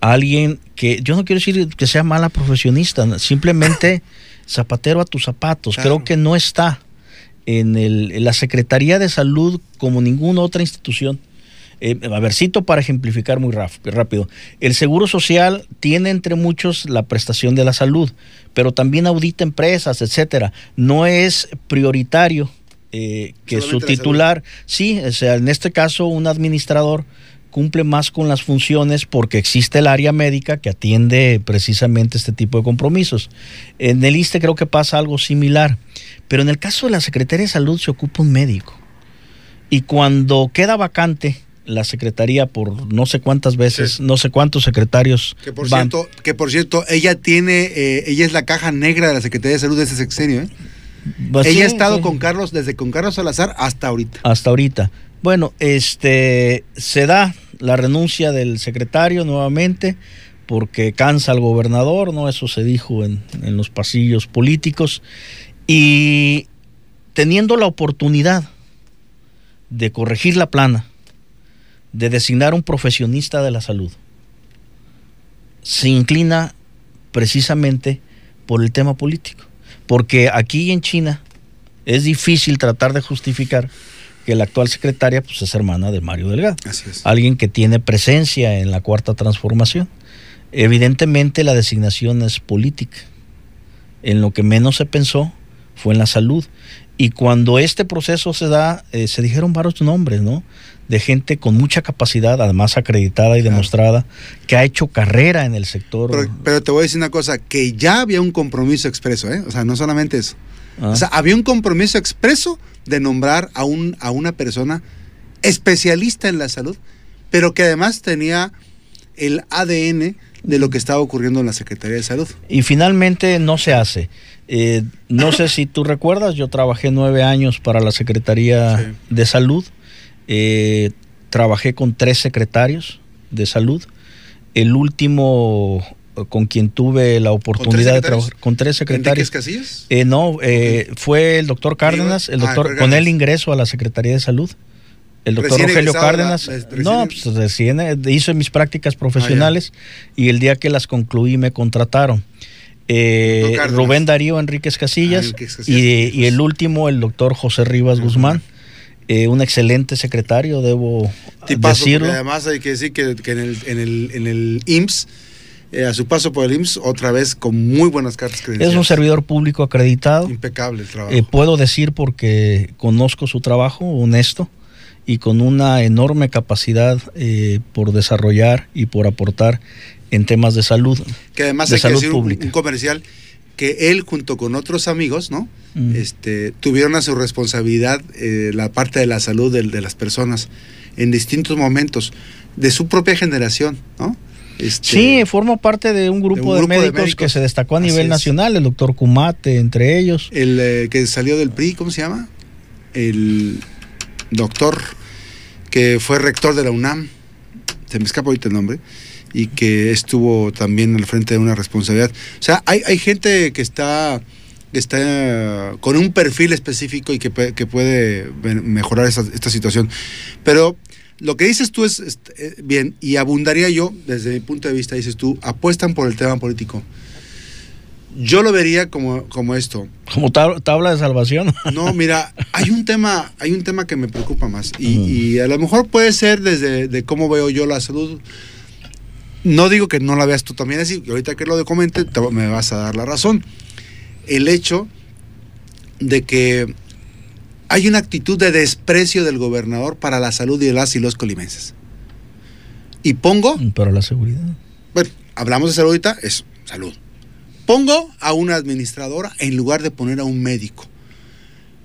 alguien que yo no quiero decir que sea mala profesionista, simplemente (coughs) zapatero a tus zapatos. Creo que no está en, la Secretaría de Salud como ninguna otra institución. Eh, a ver, cito para ejemplificar muy rápido. El Seguro Social tiene entre muchos la prestación de la salud, pero también audita empresas, etcétera. No es prioritario eh, que su titular, sí, o sea, en este caso un administrador cumple más con las funciones porque existe el área médica que atiende precisamente este tipo de compromisos. En el ISTE creo que pasa algo similar, pero en el caso de la Secretaría de Salud se ocupa un médico. Y cuando queda vacante la secretaría por no sé cuántas veces, no sé cuántos secretarios. Que por cierto, que por cierto, ella tiene, eh, ella es la caja negra de la Secretaría de Salud de ese sexenio, ¿eh? Pues ella ha estado con Carlos, desde con Carlos Salazar hasta ahorita. Hasta ahorita. Bueno, este se da la renuncia del secretario nuevamente porque cansa al gobernador, ¿no? Eso se dijo en, en los pasillos políticos. Y teniendo la oportunidad de corregir la plana, de designar un profesionista de la salud, se inclina precisamente por el tema político. Porque aquí en China es difícil tratar de justificar que la actual secretaria pues, es hermana de Mario Delgado. Así es. Alguien que tiene presencia en la cuarta transformación. Evidentemente la designación es política. En lo que menos se pensó fue en la salud. Y cuando este proceso se da, eh, se dijeron varios nombres, ¿no? De gente con mucha capacidad, además acreditada y Claro. demostrada, que ha hecho carrera en el sector. Pero, pero te voy a decir una cosa, que ya había un compromiso expreso, ¿eh? O sea, no solamente eso. Ah, O sea, había un compromiso expreso de nombrar a, un, a una persona especialista en la salud, pero que además tenía el ADN de lo que estaba ocurriendo en la Secretaría de Salud. y finalmente no se hace. Eh, no sé si tú recuerdas, yo trabajé nueve años para la Secretaría Sí. de Salud. Eh, trabajé con tres secretarios de salud. El último con quien tuve la oportunidad de trabajar con tres secretarios. ¿Enríquez Casillas? Eh, no, eh, fue el doctor Cárdenas, el Ah, doctor, con él ingreso a la Secretaría de Salud. El doctor Recién Rogelio la- Cárdenas, de- recién- no, pues recién eh, hice mis prácticas Ah, profesionales y el día que las concluí me contrataron. Eh. Rubén Darío Enríquez Casillas, Ah, Enríquez Casillas, y, pues. y el último, el doctor José Rivas. Guzmán, eh, un excelente secretario, debo Tipazo, decirlo. además hay que decir que, que en, el, en, el, en el IMSS, eh, a su paso por el IMSS, otra vez con muy buenas cartas Es credenciales. un servidor público acreditado. Impecable el trabajo. Eh, puedo decir porque conozco su trabajo honesto y con una enorme capacidad eh, por desarrollar y por aportar en temas de salud. que además de hay que salud decir un, comercial que él junto con otros amigos, ¿no? Mm. Este, tuvieron a su responsabilidad eh, la parte de la salud de, de las personas en distintos momentos de su propia generación, ¿no? Este, Sí, forma parte de un grupo, de médicos que se destacó a nivel es. nacional, el doctor Cumate, entre ellos. el eh, que salió del PRI, ¿cómo se llama? El doctor que fue rector de la UNAM, se me escapa ahorita el nombre, y que estuvo también al frente de una responsabilidad. O sea, hay, hay gente que está, que está con un perfil específico y que, puede- que puede me- mejorar esta, esta situación. Pero lo que dices tú es, es, eh, bien, y abundaría yo, desde mi punto de vista, dices tú, apuestan por el tema político. Yo lo vería como, como esto. Como tab- tabla de salvación. (laughs) No, mira, hay un tema, hay un tema que me preocupa más. Y, Ujú. y a lo mejor puede ser desde de cómo veo yo la salud. No digo que no la veas tú también así, y ahorita que lo comente, te- me vas a dar la razón. El hecho de que hay una actitud de desprecio del gobernador para la salud de las y los colimenses. Y pongo, Pero la seguridad. bueno, hablamos de salud ahorita, es salud. Pongo a una administradora en lugar de poner a un médico.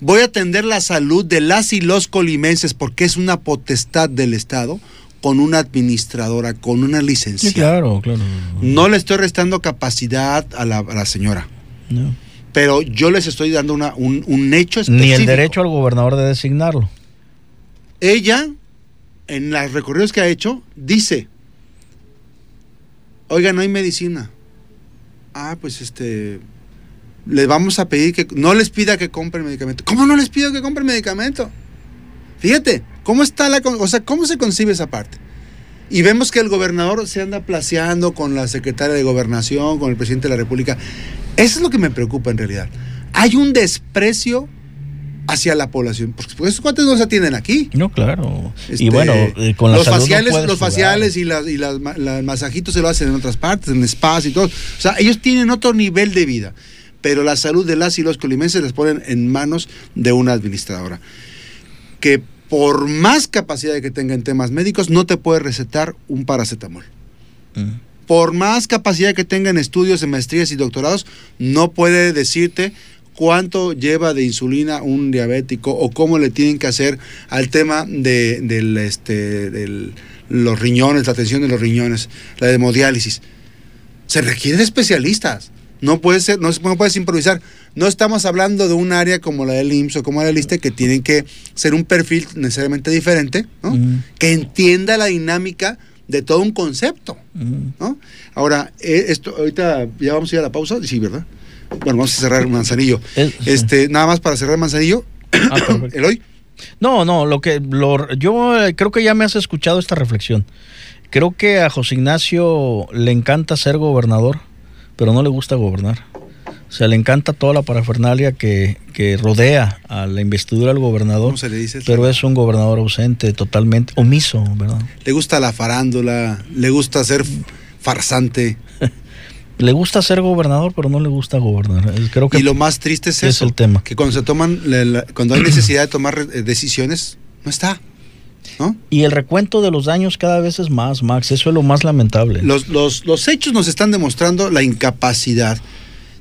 Voy a atender la salud de las y los colimenses porque es una potestad del Estado con una administradora, con una Sí, licenciada. claro, claro. No le estoy restando capacidad a la, a la señora, No. Pero yo les estoy dando una, un, un hecho Ni el específico. derecho al gobernador de designarlo. Ella, en los recorridos que ha hecho, dice, oiga, no hay medicina. Ah, pues este, les vamos a pedir que, no les pida que compren medicamento. ¿Cómo no les pido que compren medicamento? Fíjate, ¿cómo está la, o sea, cómo se concibe esa parte? Y vemos que el gobernador se anda placeando con la secretaria de gobernación, con el presidente de la República. Eso es lo que me preocupa en realidad. Hay un desprecio hacia la población, porque esos cuates no se atienden aquí. No, claro. Este, y bueno, eh, con la los salud faciales, los jugar. faciales y, las, y las, ma- la- masajitos se lo hacen en otras partes, en spas y todo. O sea, ellos tienen otro nivel de vida, pero la salud de las y los colimenses les ponen en manos de una administradora que por más capacidad que tenga en temas médicos no te puede recetar un paracetamol. Mm. Por más capacidad que tenga en estudios, en maestrías y doctorados, no puede decirte cuánto lleva de insulina un diabético o cómo le tienen que hacer al tema de del, este, del- los riñones, la atención de los riñones, la hemodiálisis. Se requieren especialistas. No puede ser, no, no puedes improvisar. No estamos hablando de un área como la del IMSS o como la del ISTE que tienen que ser un perfil necesariamente diferente, ¿no? Que entienda la dinámica de todo un concepto. ¿no? Ahora, eh, esto, ahorita ya vamos a ir a la pausa, sí, ¿verdad? Bueno, vamos a cerrar Manzanillo. Es- Este, nada más para cerrar Manzanillo, Ah, (coughs) perfecto. Eloy. No, no, lo que lo, yo eh, creo que ya me has escuchado esta reflexión. Creo que a José Ignacio le encanta ser gobernador, pero no le gusta gobernar. O sea, le encanta toda la parafernalia que, que rodea a la investidura del gobernador. ¿Cómo se le dice? Pero es un gobernador ausente, totalmente omiso, ¿verdad? Le gusta la farándula, le gusta ser farsante. (laughs) le gusta ser gobernador, pero no le gusta gobernar. Creo que y lo más triste es, es eso, el tema. que cuando se toman, cuando hay necesidad de tomar eh, decisiones, no está. ¿No? Y el recuento de los daños cada vez es más, Max. Eso es lo más lamentable. Los, los, los hechos nos están demostrando la incapacidad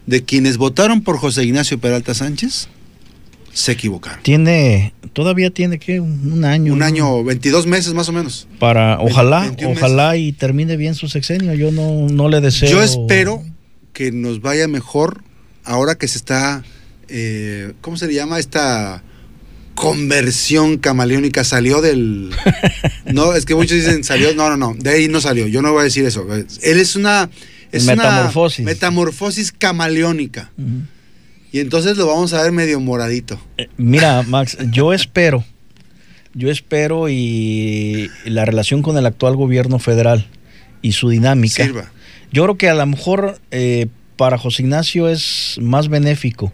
de quienes votaron por José Ignacio Peralta Sánchez, se equivocaron. Tiene, todavía tiene que un, año. Un año, 22 meses más o menos. para, ojalá, 21 ojalá y termine bien su sexenio. Yo no, no le deseo. Yo espero que nos vaya mejor ahora que se está, eh, ¿cómo se le llama? Esta conversión camaleónica salió del... (laughs) No, es que muchos dicen salió, no, no, no, de ahí no salió, yo no voy a decir eso. Él es una... Es una Metamorfosis. metamorfosis camaleónica. Y entonces lo vamos a ver medio moradito. Eh, Mira, Max, yo espero, yo espero y la relación con el actual gobierno federal y su dinámica. Sirva. Yo creo que a lo mejor eh, para José Ignacio es más benéfico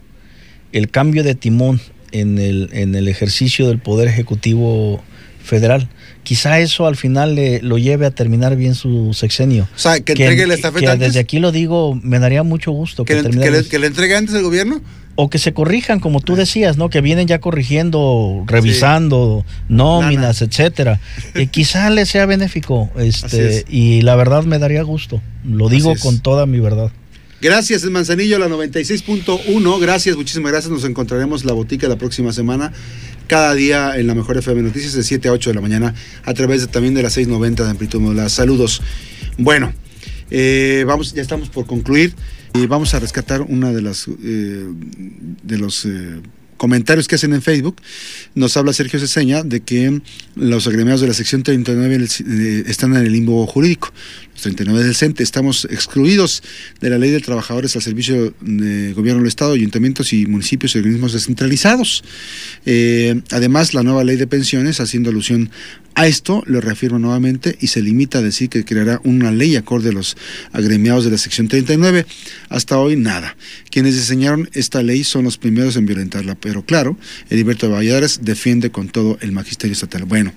el cambio de timón en el, en el ejercicio del Poder Ejecutivo Federal. Quizá eso al final le, lo lleve a terminar bien su sexenio. O sea, que entregue la estafeta que antes. desde aquí lo digo, me daría mucho gusto Que, que, le, que que entregue antes el gobierno. O que se corrijan, como tú decías, ¿no? Que vienen ya corrigiendo, revisando nóminas, etcétera. Y (laughs) quizá le sea benéfico. Este, es. y la verdad me daría gusto. Lo digo con toda mi verdad. Gracias, el Manzanillo, la 96.1. Gracias, muchísimas gracias. Nos encontraremos la botica la próxima semana. Cada día en la mejor FM Noticias de 7 a 8 de la mañana a través de, también de las 6.90 de amplitud modulada. Saludos. Bueno, eh, vamos, ya estamos por concluir. Y vamos a rescatar una de las eh, de los eh, comentarios que hacen en Facebook. Nos habla Sergio Ceseña de que los agremiados de la sección 39 del- eh, están en el limbo jurídico. Los 39 del CENTE estamos excluidos de la ley de trabajadores al servicio de gobierno del Estado, ayuntamientos y municipios y organismos descentralizados. Eh, además, la nueva ley de pensiones, haciendo alusión a esto, lo reafirma nuevamente y se limita a decir que creará una ley acorde a los agremiados de la sección 39. Hasta hoy nada. Quienes diseñaron esta ley son los primeros en violentarla, pero claro, Heriberto Valladares defiende con todo el magisterio estatal. Bueno,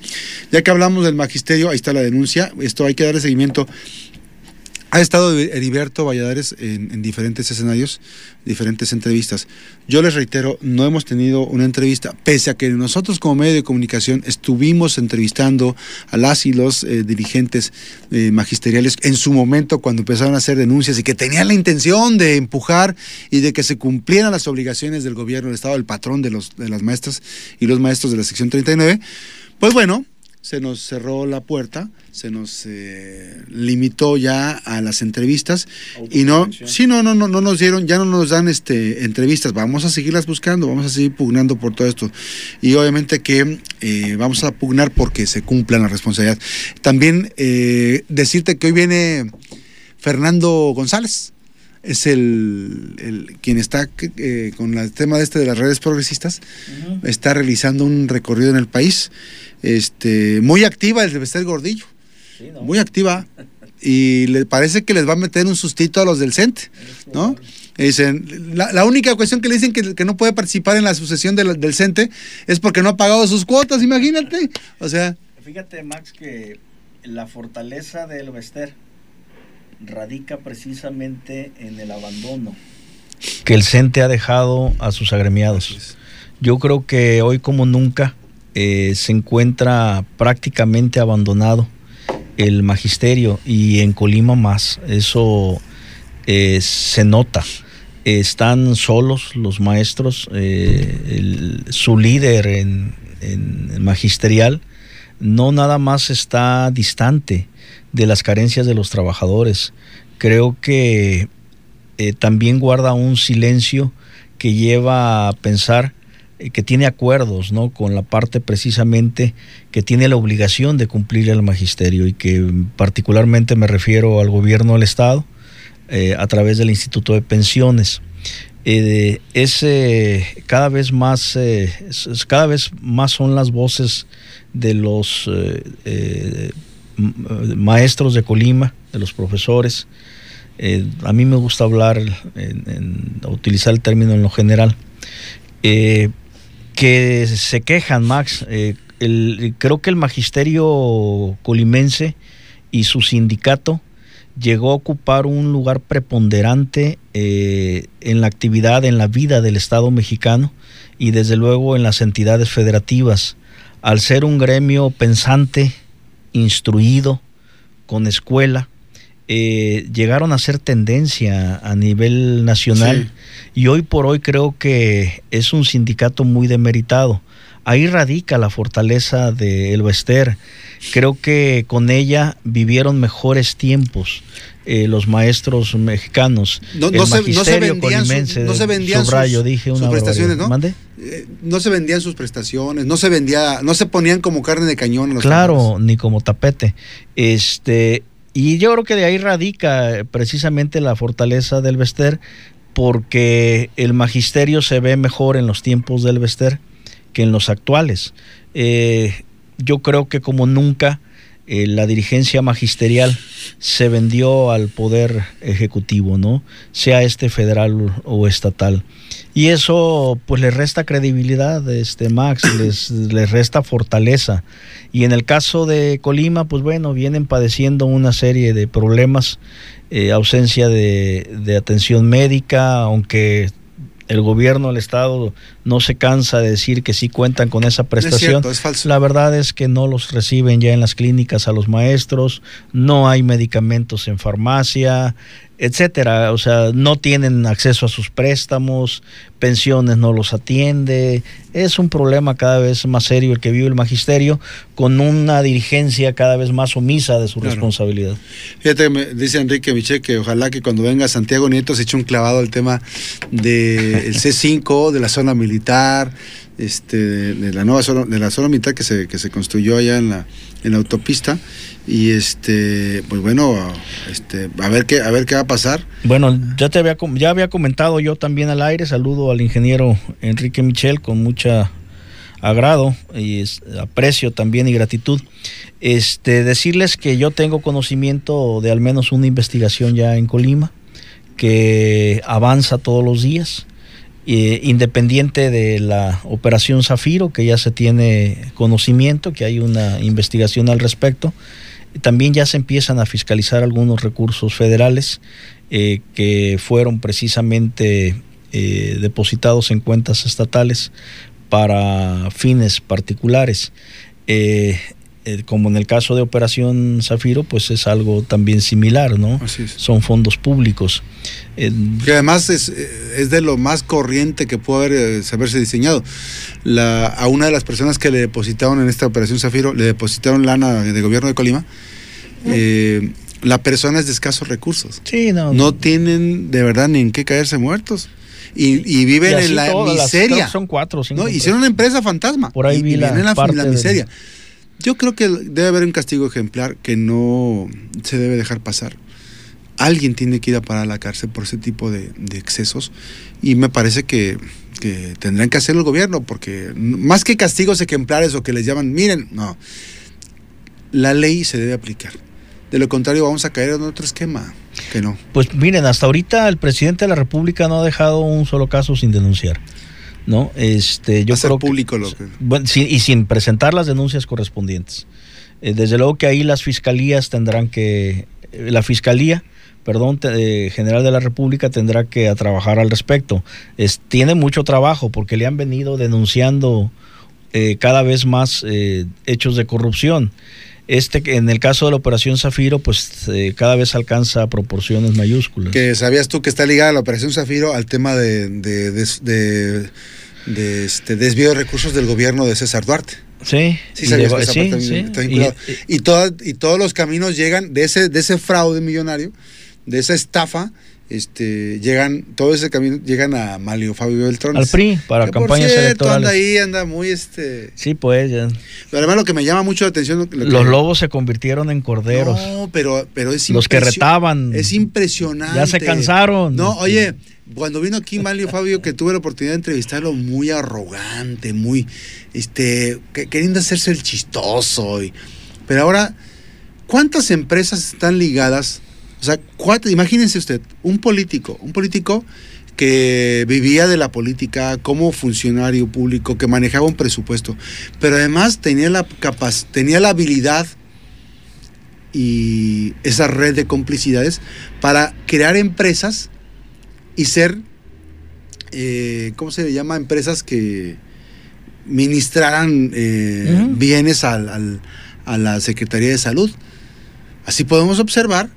ya que hablamos del magisterio, ahí está la denuncia, esto hay que darle seguimiento. Ha estado Heriberto Valladares en, en diferentes escenarios, diferentes entrevistas. Yo les reitero, no hemos tenido una entrevista, pese a que nosotros como medio de comunicación estuvimos entrevistando a las y los eh, dirigentes eh, magisteriales en su momento cuando empezaron a hacer denuncias y que tenían la intención de empujar y de que se cumplieran las obligaciones del gobierno del Estado, el patrón de, los, de las maestras y los maestros de la sección 39. Pues bueno, se nos cerró la puerta, se nos eh, limitó ya a las entrevistas y no, sí, no, no, no, no nos dieron, ya no nos dan este entrevistas, vamos a seguirlas buscando, vamos a seguir pugnando por todo esto y obviamente que eh, vamos a pugnar porque se cumplan la responsabilidad. También eh, decirte que hoy viene Fernando González. Es el, el- quien está eh, con el tema de este de las redes progresistas, está realizando un recorrido en el país. Este, muy activa el de Bester Gordillo, muy activa. Y le parece que les va a meter un sustito a los del CENTE, ¿no? Dicen, la, la única cuestión que le dicen que, que no puede participar en la sucesión del, del CENTE es porque no ha pagado sus cuotas, imagínate. O sea, Fíjate, Max, que la fortaleza del Vester radica precisamente en el abandono que el CENTE ha dejado a sus agremiados. Yo creo que hoy como nunca eh, se encuentra prácticamente abandonado el magisterio y en Colima más. Eso eh, se nota. Están solos los maestros, eh, el- su líder en, en magisterial no nada más está distante de las carencias de los trabajadores. Creo que eh, también guarda un silencio que lleva a pensar eh, que tiene acuerdos ¿no? con la parte precisamente que tiene la obligación de cumplir el magisterio y que mm, particularmente me refiero al gobierno del Estado eh, a través del Instituto de Pensiones. Es cada vez más cada vez más son las voces de los maestros de Colima, de los profesores, eh, a mí me gusta hablar, utilizar el término en lo general, eh, que se quejan, Max. Eh, creo que el magisterio colimense y su sindicato llegó a ocupar un lugar preponderante en la actividad, en la vida del Estado mexicano y desde luego en las entidades federativas. Al ser un gremio pensante, instruido, con escuela, eh, llegaron a ser tendencia a nivel nacional y hoy por hoy creo que es un sindicato muy demeritado. Ahí radica la fortaleza de El Creo que con ella vivieron mejores tiempos. Eh, los maestros mexicanos. No, no, se, no, se, vendían, no se vendían sus, dije prestaciones, ¿no? Eh, no se vendían sus prestaciones, no se vendía, no se ponían como carne de cañón. claro, ni como tapete. Este, y yo creo que de ahí radica precisamente la fortaleza del Vester, porque el magisterio se ve mejor en los tiempos del Vester que en los actuales. Eh, yo creo que como nunca eh, la dirigencia magisterial se vendió al poder ejecutivo, ¿no? Sea este federal o estatal. Y eso pues le resta credibilidad, este Max, les, les resta fortaleza. Y en el caso de Colima, pues bueno, vienen padeciendo una serie de problemas, eh, ausencia de, de atención médica, aunque el gobierno, del Estado no se cansa de decir que sí cuentan con esa prestación. La verdad es que no los reciben ya en las clínicas a los maestros, no hay medicamentos en farmacia, etcétera. O sea, no tienen acceso a sus préstamos, pensiones no los atiende. Es un problema cada vez más serio el que vive el magisterio, con una dirigencia cada vez más omisa de su responsabilidad. Fíjate, me dice Enrique Miche que ojalá que cuando venga Santiago Nieto se eche un clavado al tema del C5, de la zona militar, este, de la nueva zona, de la zona militar que se, que se construyó allá en la, en la autopista. Y este pues bueno este a ver qué a ver qué va a pasar. Bueno ya te había ya había comentado yo también al aire. Saludo al ingeniero Enrique Michel con mucha agrado y aprecio también y gratitud. Este decirles que yo tengo conocimiento de al menos una investigación ya en Colima que avanza todos los días eh, independiente de la operación Zafiro, que ya se tiene conocimiento, que hay una investigación al respecto, también ya se empiezan a fiscalizar algunos recursos federales eh, que fueron precisamente eh, depositados en cuentas estatales para fines particulares. Como en el caso de Operación Zafiro, pues es algo también similar, ¿no? Son fondos públicos. que además es, es, de lo más corriente que puede haber, haberse diseñado. La, a una de las personas que le depositaron en esta Operación Zafiro, le depositaron lana de gobierno de Colima, eh, la persona es de escasos recursos. Sí, no. No tienen de verdad ni en qué caerse muertos. Y, viven en la miseria. son cuatro, cinco. ¿no? Hicieron una empresa fantasma. Por ahí vi la, en la, miseria. Yo creo que debe haber un castigo ejemplar que no se debe dejar pasar. Alguien tiene que ir a parar a la cárcel por ese tipo de, excesos y me parece que, tendrán que hacer el gobierno porque más que castigos ejemplares o que les llaman, miren, no, la ley se debe aplicar. De lo contrario vamos a caer en otro esquema que no. Pues miren, hasta ahorita el presidente de la República no ha dejado un solo caso sin denunciar. ¿No? Este, yo creo público lo y sin presentar las denuncias correspondientes. Eh, desde luego que ahí las fiscalías tendrán que, eh, la fiscalía, perdón, eh, general de la República tendrá que trabajar al respecto. Es, tiene mucho trabajo porque le han venido denunciando cada vez más hechos de corrupción. Este, en el caso de la operación Zafiro, pues cada vez alcanza proporciones mayúsculas. Que sabías tú que está ligada la operación Zafiro al tema de, de de este desvío de recursos del gobierno de César Duarte. Sí, sí, sí, y, y, y todos los caminos llegan de ese, de ese fraude millonario, de esa estafa, este, llegan, todo ese camino llegan a Malio Fabio Beltrán. Al PRI, para campañas electorales. anda ahí, anda muy este. Sí, pues ya. Pero además lo que me llama mucho la atención. los lobos se convirtieron en corderos. No, pero, pero es Los que retaban. Es impresionante. Ya se cansaron. No, oye, cuando vino aquí Malio Fabio, que tuve la oportunidad de entrevistarlo, muy arrogante, muy, este, queriendo hacerse el chistoso. Pero ahora, ¿cuántas empresas están ligadas O sea, cuatro, imagínense usted, un político, un político que vivía de la política como funcionario público, que manejaba un presupuesto, pero además tenía la capaz, tenía la habilidad y esa red de complicidades para crear empresas y ser, eh, ¿cómo se llama? Empresas que ministraran eh, bienes al, a la Secretaría de Salud. Así podemos observar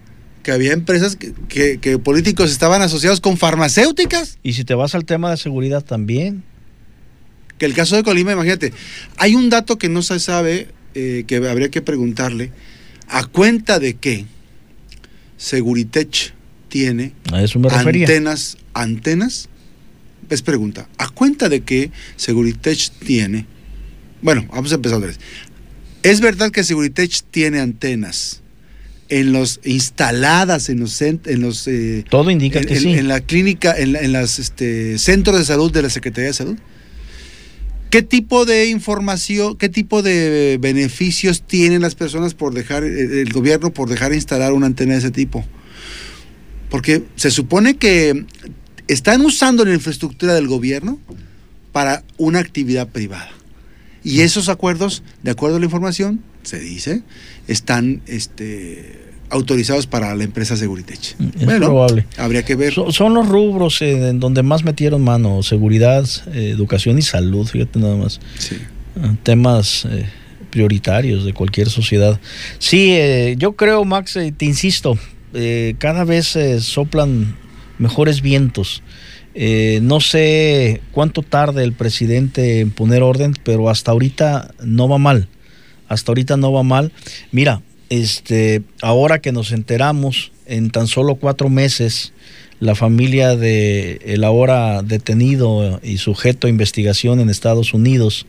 que había empresas que, políticos estaban asociados con farmacéuticas. Y si te vas al tema de seguridad también. Que el caso de Colima, imagínate, hay un dato que no se sabe, eh, que habría que preguntarle, a cuenta de que Seguritech tiene antenas, antenas, es pregunta, a cuenta de que Seguritech tiene, bueno, vamos a empezar otra vez, es verdad que Seguritech tiene antenas, en los instaladas en los en los eh, todo indica en, que sí. en la clínica en, en los este, centros de salud de la Secretaría de Salud qué tipo de información qué tipo de beneficios tienen las personas por dejar eh, el gobierno por dejar instalar una antena de ese tipo porque se supone que están usando la infraestructura del gobierno para una actividad privada y esos acuerdos de acuerdo a la información se dice están este, autorizados para la empresa Seguritech. Es probable. Habría que ver. son los rubros en donde más metieron mano, seguridad, eh, educación y salud, fíjate nada más. Sí. Ah, temas eh, prioritarios de cualquier sociedad. Sí, eh, yo creo, Max, te insisto, cada vez soplan mejores vientos. no sé cuánto tarde el presidente en poner orden, pero hasta ahorita no va mal hasta ahorita no va mal. Mira, este, ahora que nos enteramos, en tan solo cuatro meses, la familia de el ahora detenido y sujeto a investigación en Estados Unidos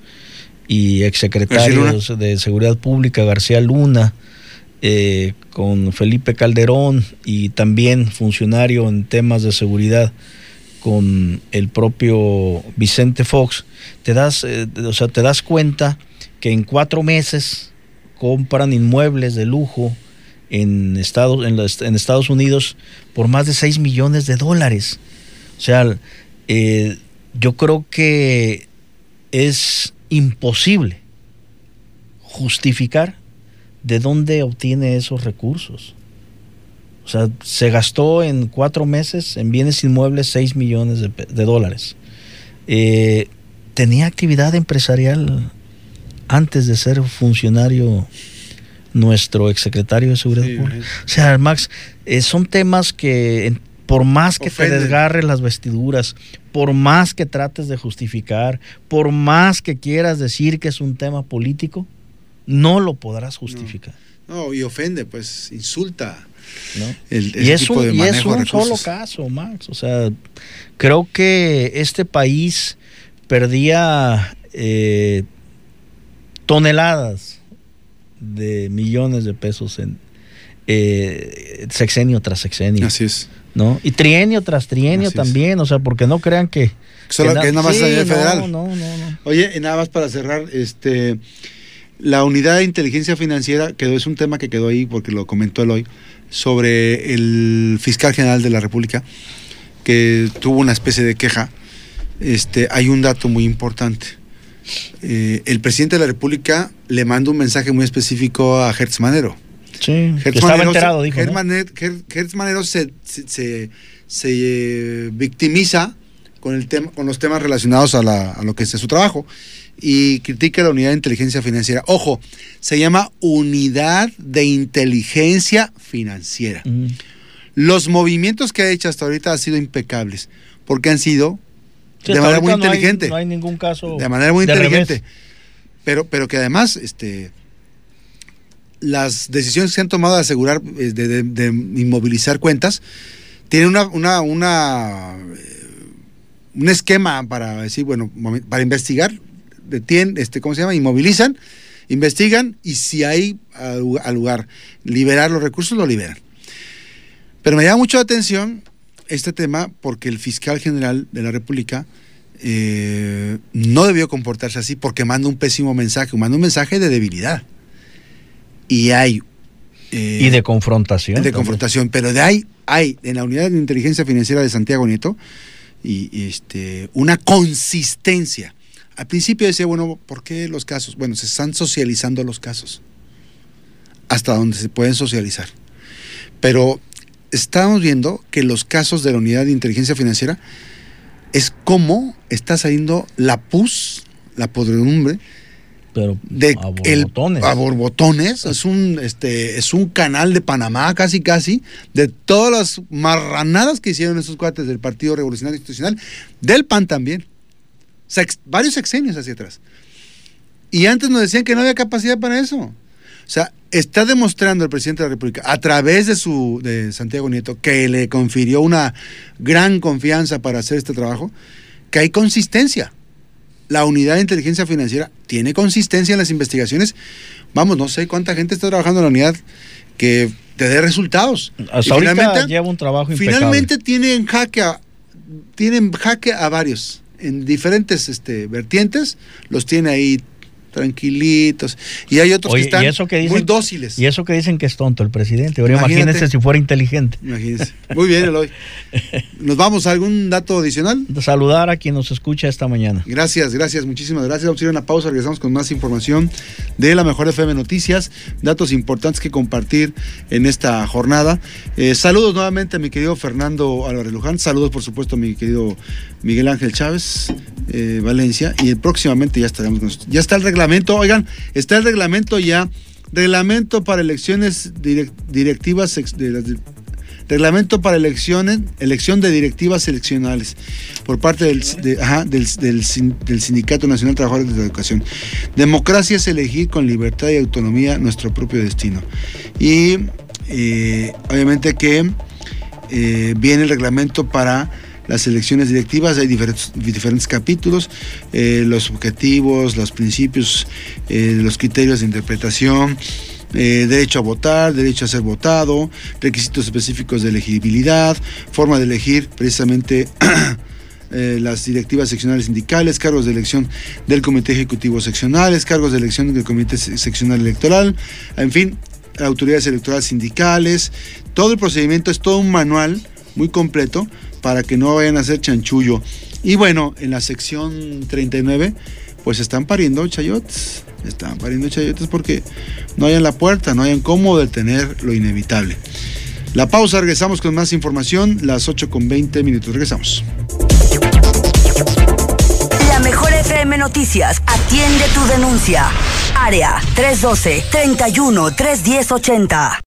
y exsecretario de Seguridad Pública, García Luna, eh, con Felipe Calderón y también funcionario en temas de seguridad con el propio Vicente Fox, te das, eh, o sea, te das cuenta que en cuatro meses compran inmuebles de lujo en Estados, Unidos por más de 6 millones de dólares. O sea, eh, yo creo que es imposible justificar de dónde obtiene esos recursos. O sea, se gastó en cuatro meses en bienes inmuebles 6 millones de, dólares. Eh, tenía actividad empresarial antes de ser funcionario nuestro exsecretario de Seguridad Pública. O sea, Max, eh, son temas que por más que te desgarres las vestiduras, por más que trates de justificar, por más que quieras decir que es un tema político, no lo podrás justificar. No, y ofende, pues insulta. y es un, y es un solo caso, Max. O sea, creo que este país perdía eh, toneladas de millones de pesos en eh, sexenio tras sexenio. Así es. ¿No? Y trienio tras trienio también, o sea, porque no crean que... Solo que, nada más federal. No, no, no, Oye, y nada más para cerrar, este... La unidad de inteligencia financiera quedó, es un tema que quedó ahí porque lo comentó él hoy, sobre el fiscal general de la República, que tuvo una especie de queja. Este, hay un dato muy importante eh, el presidente de la República le manda un mensaje muy específico a Hertz Manero. Sí, estaba enterado, dijo. Hertz, Manero se, se, eh, victimiza con, el tema, con los temas relacionados a, lo que es su trabajo y critica la unidad de inteligencia financiera. Ojo, se llama unidad de inteligencia financiera. Los movimientos que ha hecho hasta ahorita han sido impecables, porque han sido de manera muy inteligente. No hay, ningún caso. De manera muy inteligente. Pero, pero que además, este, las decisiones que se han tomado de asegurar, eh, de, inmovilizar cuentas, tienen una, una, una, eh, un esquema para decir, bueno, para investigar, detienen, este, ¿cómo se llama? Inmovilizan, investigan y si hay al lugar liberar los recursos, lo liberan. Pero me llama mucho la atención este tema porque el fiscal general de la República eh, no debió comportarse así porque manda un pésimo mensaje, manda un mensaje de debilidad. Y hay Eh, y de confrontación. De también. confrontación, pero de ahí hay en la unidad de inteligencia financiera de Santiago Nieto y, y este, una consistencia. Al principio decía, bueno, ¿por qué los casos? Bueno, se están socializando los casos hasta donde se pueden socializar. Pero estamos viendo que los casos de la unidad de inteligencia financiera es como está saliendo la pus, la podredumbre Pero de a el- borbotones. a borbotones. es un este es un canal de Panamá casi casi de todas las marranadas que hicieron esos cuates del Partido Revolucionario Institucional del PAN también Sex- varios sexenios hacia atrás y antes nos decían que no había capacidad para eso o sea está demostrando el presidente de la República a través de su de Santiago Nieto que le confirió una gran confianza para hacer este trabajo que hay consistencia la unidad de inteligencia financiera tiene consistencia en las investigaciones. Vamos, no sé cuánta gente está trabajando en la unidad que te dé resultados. Hasta Y ahorita finalmente- lleva un trabajo impecable. Finalmente tienen jaque a, tienen jaque a varios en diferentes este, vertientes, los tiene ahí tranquilitos y hay otros Oye, que están y eso que dicen- muy dóciles. Y eso que dicen que es tonto el presidente. Ahora imagínense si fuera inteligente. Imagínense. Muy bien, Eloy. (laughs) ¿Nos vamos a algún dato adicional? Saludar a quien nos escucha esta mañana. Gracias, gracias, muchísimas gracias. Vamos a ir a una pausa, regresamos con más información de la Mejor FM Noticias, datos importantes que compartir en esta jornada. Eh, saludos nuevamente a mi querido Fernando Álvarez Luján, saludos por supuesto a mi querido Miguel Ángel Chávez eh, Valencia y próximamente ya estaremos con. Ya está el reglamento, oigan, está el reglamento ya, reglamento para elecciones direc- directivas de las Reglamento para elecciones, elección de directivas seleccionales por parte del, del Sindicato Nacional de Trabajadores de la Educación. Democracia es elegir con libertad y autonomía nuestro propio destino. Y eh, obviamente que eh, viene el reglamento para las elecciones directivas, hay diferentes, capítulos, eh, los objetivos, los principios, eh, los criterios de interpretación, eh, derecho a votar, derecho a ser votado, requisitos específicos de elegibilidad, forma de elegir precisamente (clears throat) las directivas seccionales sindicales, cargos de elección del comité ejecutivo seccionales, cargos de elección del comité se- seccional electoral, en fin, autoridades electorales sindicales, todo el procedimiento es todo un manual muy completo para que no vayan a hacer chanchullo. Y bueno, en la sección 39, pues están pariendo chayotes, están pariendo chayotes porque no hay en la puerta, no hay en cómo detener lo inevitable. La pausa, regresamos con más información, las 8 con 20 minutos, regresamos. La mejor FM Noticias atiende tu denuncia. Área 312 31 310 80.